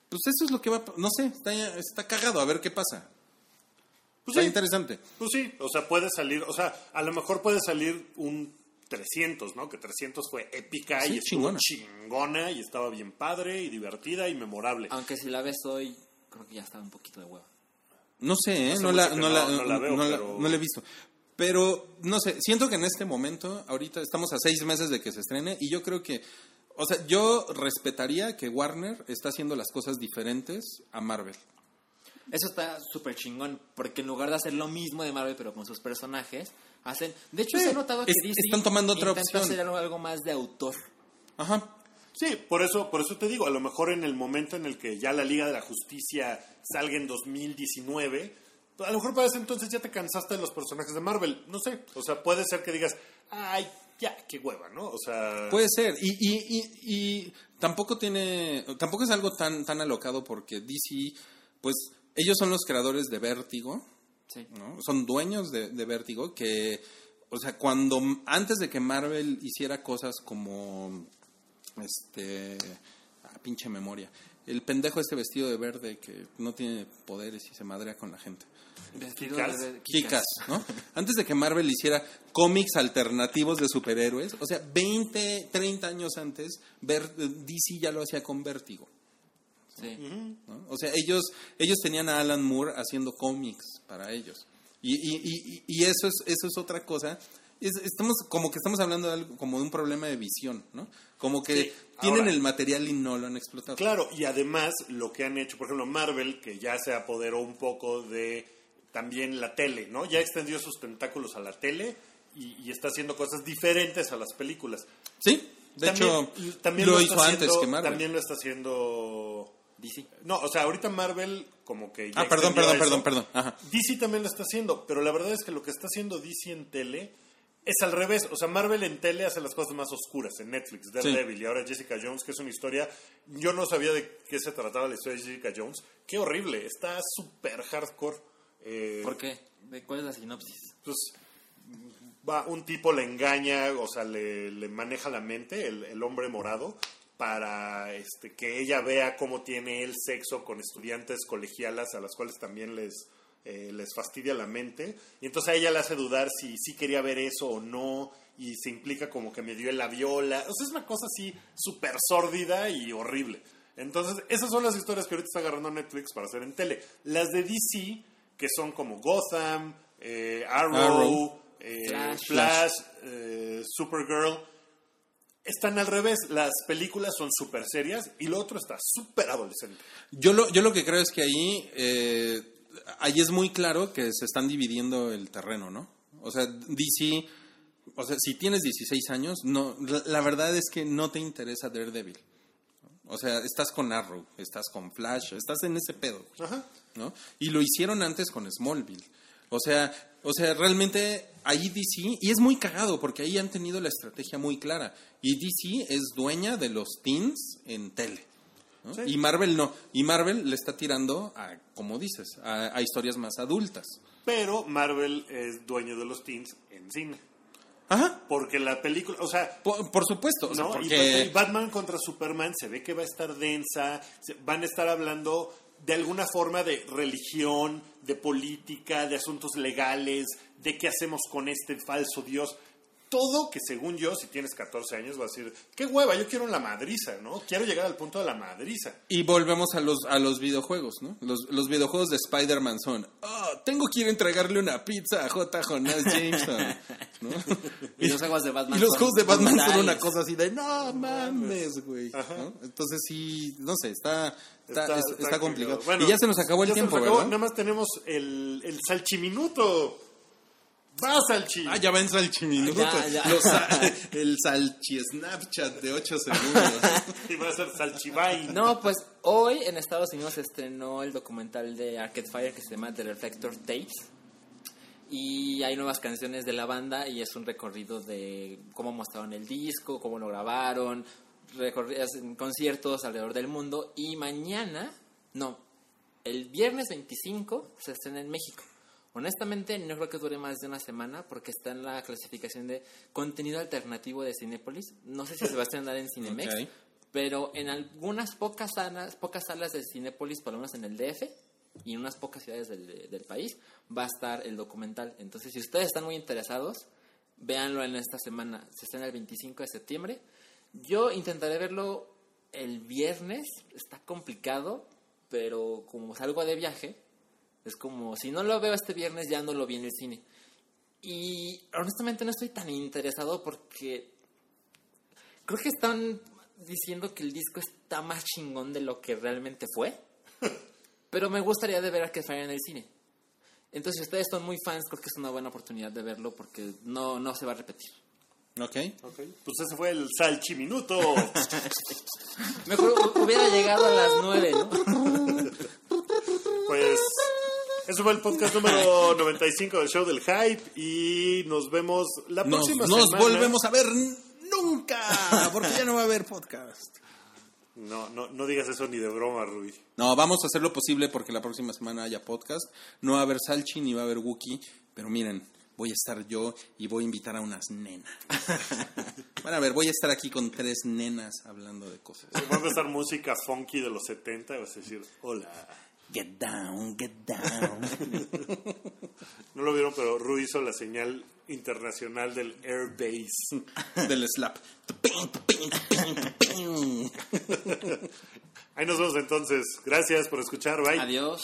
pues eso es lo que va a- no sé, está está cagado a ver qué pasa. Pues está sí. interesante. Pues sí, o sea, puede salir, o sea, a lo mejor puede salir un 300, ¿no? Que 300 fue épica Sí, y estuvo chingona. chingona y estaba bien padre y divertida y memorable. Aunque si la ves hoy, creo que ya está un poquito de hueva. No sé, ¿eh? No, la, no, la, no la veo, no la- pero- no la he visto. Pero, no sé, siento que en este momento, ahorita estamos a seis meses de que se estrene y yo creo que, o sea, yo respetaría que Warner está haciendo las cosas diferentes a Marvel. Eso está súper chingón, porque en lugar de hacer lo mismo de Marvel, pero con sus personajes, hacen... De hecho, Sí, se ha notado que es- están tomando otra opción. hacer algo, algo más de autor. Ajá. Sí, por eso, por eso te digo, a lo mejor en el momento en el que ya la Liga de la Justicia salga en 2019, a lo mejor para ese entonces ya te cansaste de los personajes de Marvel, no sé, o sea, puede ser que digas, ay, ya, qué hueva, ¿no? O sea, Puede ser. Y, y, y, y tampoco tiene, tampoco es algo tan, tan alocado porque DC, pues, ellos son los creadores de Vértigo. Sí. ¿no? Son dueños de, de Vértigo que, o sea, cuando antes de que Marvel hiciera cosas como, este, ah, pinche memoria, el pendejo este vestido de verde que no tiene poderes y se madrea con la gente. Vestido Kick-Ass. de- Kikas, ¿no? Antes de que Marvel hiciera cómics alternativos de superhéroes, o sea, 20, 30 años antes, Ver- DC ya lo hacía con Vértigo. Sí. ¿no? O sea, ellos, ellos tenían a Alan Moore haciendo cómics para ellos. Y, y, y, y eso, es, eso es otra cosa. Es- estamos como que estamos hablando de algo, como de un problema de visión, ¿no? Como que Sí, tienen ahora- el material y no lo han explotado. Claro, y además lo que han hecho, por ejemplo, Marvel, que ya se apoderó un poco de también la tele, ¿no? Ya extendió sus tentáculos a la tele y, y está haciendo cosas diferentes a las películas. Sí, de También- hecho, también lo, está hizo antes haciendo- que Marvel. También lo está haciendo... DC. No, o sea, ahorita Marvel como que... ya Ah, perdón, perdón, eso. perdón, perdón. Ajá. DC también lo está haciendo, pero la verdad es que lo que está haciendo DC en tele es al revés. O sea, Marvel en tele hace las cosas más oscuras, en Netflix, Daredevil y ahora Jessica Jones, que es una historia... Yo no sabía de qué se trataba la historia de Jessica Jones. Qué horrible, está súper hardcore. Eh, ¿Por qué? ¿De ¿Cuál es la sinopsis? pues va un tipo le engaña, o sea, le, le maneja la mente, el, el hombre morado, para este, que ella vea cómo tiene el sexo con estudiantes colegialas a las cuales también les, eh, les fastidia la mente. Y entonces a ella le hace dudar si sí quería ver eso o no, y se implica como que me dio la viola. O sea, es una cosa así súper sórdida y horrible. Entonces, esas son las historias que ahorita está agarrando Netflix para hacer en tele. Las de DC, que son como Gotham, eh, Arrow, Arrow. eh, Flash. Flash, Supergirl, están al revés. Las películas son súper serias y lo otro está súper adolescente. Yo lo, yo lo que creo es que ahí, ahí es muy claro que se están dividiendo el terreno, ¿no? O sea, DC, o sea, si tienes 16 años, no, la, verdad es que no te interesa Daredevil. O sea, estás con Arrow, estás con Flash, estás en ese pedo, Ajá. ¿no? Y lo hicieron antes con Smallville. O sea, o sea, realmente ahí DC, y es muy cagado porque ahí han tenido la estrategia muy clara. Y DC es dueña de los teens en tele. ¿No? Sí. Y Marvel no. Y Marvel le está tirando a, como dices, a, a historias más adultas. Pero Marvel es dueño de los teens en cine. Ajá. Porque la película, o sea, Por, por supuesto. o sea, ¿no? Y- porque... Y, Batman contra Superman se ve que va a estar densa, van a estar hablando de alguna forma de religión, de política, de asuntos legales, de qué hacemos con este falso Dios. Todo que según yo, si tienes 14 años, va a decir, qué hueva, yo quiero la madriza, ¿no? Quiero llegar al punto de la madriza. Y volvemos a los, a los videojuegos, ¿no? Los, los videojuegos de Spider-Man son, oh, tengo que ir a entregarle una pizza a J. Jonas Jameson, ¿no? Y los juegos de Batman Y los son juegos de Batman son una cosa así de, no mames, güey. ¿no? Entonces sí, no sé, está, está, es- está complicado. Bueno, y ya se nos acabó el tiempo, acabó. ¿verdad? Nada más tenemos el, el salchiminuto. Va, Salchi. Ah, ya va en Salchiminuto. Ya, ya. Los sa- el Salchi Snapchat de 8 segundos. Y va a ser Salchivine. No, pues hoy en Estados Unidos se estrenó el documental de Arcade Fire que se llama The Reflector Tapes. Y hay nuevas canciones de la banda y es un recorrido de cómo mostraron el disco, cómo lo grabaron, hacen conciertos alrededor del mundo. Y mañana, no, el viernes 25 se estrena en México. Honestamente, no creo que dure más de una semana porque está en la clasificación de contenido alternativo de Cinépolis. No sé si se va a estrenar en Cinemex, pero en algunas pocas salas, pocas salas de Cinépolis, por lo menos en el DF y en unas pocas ciudades del, del país, va a estar el documental. Entonces, si ustedes están muy interesados, véanlo en esta semana. Se estrena el 25 de septiembre. Yo intentaré verlo el viernes. Está complicado, pero como salgo de viaje, es como si no lo veo este viernes, ya no lo vi en el cine. Y honestamente no estoy tan interesado porque creo que están diciendo que el disco está más chingón de lo que realmente fue. Pero me gustaría de ver a que falla en el cine. Entonces, si ustedes son muy fans, creo que es una buena oportunidad de verlo porque no, no se va a repetir. Ok. Ok, Pues ese fue el salchiminuto. Mejor hu- hubiera llegado a las nueve, ¿no? eso fue el podcast número 95 del show del hype y nos vemos la Nos, próxima nos semana. volvemos a ver nunca, porque ya no va a haber podcast. No, no, no digas eso ni de broma, Rui. No, vamos a hacer lo posible porque la próxima semana haya podcast. No va a haber Salchi ni va a haber Wookie, pero miren, voy a estar yo y voy a invitar a unas nenas. Van a ver, voy a estar aquí con tres nenas hablando de cosas. Va a empezar música funky de los 70 y vas a decir, hola. Get down, get down. No lo vieron, pero Rui hizo la señal internacional del Airbase. Del slap. Ahí nos vemos entonces. Gracias por escuchar. Bye. Adiós.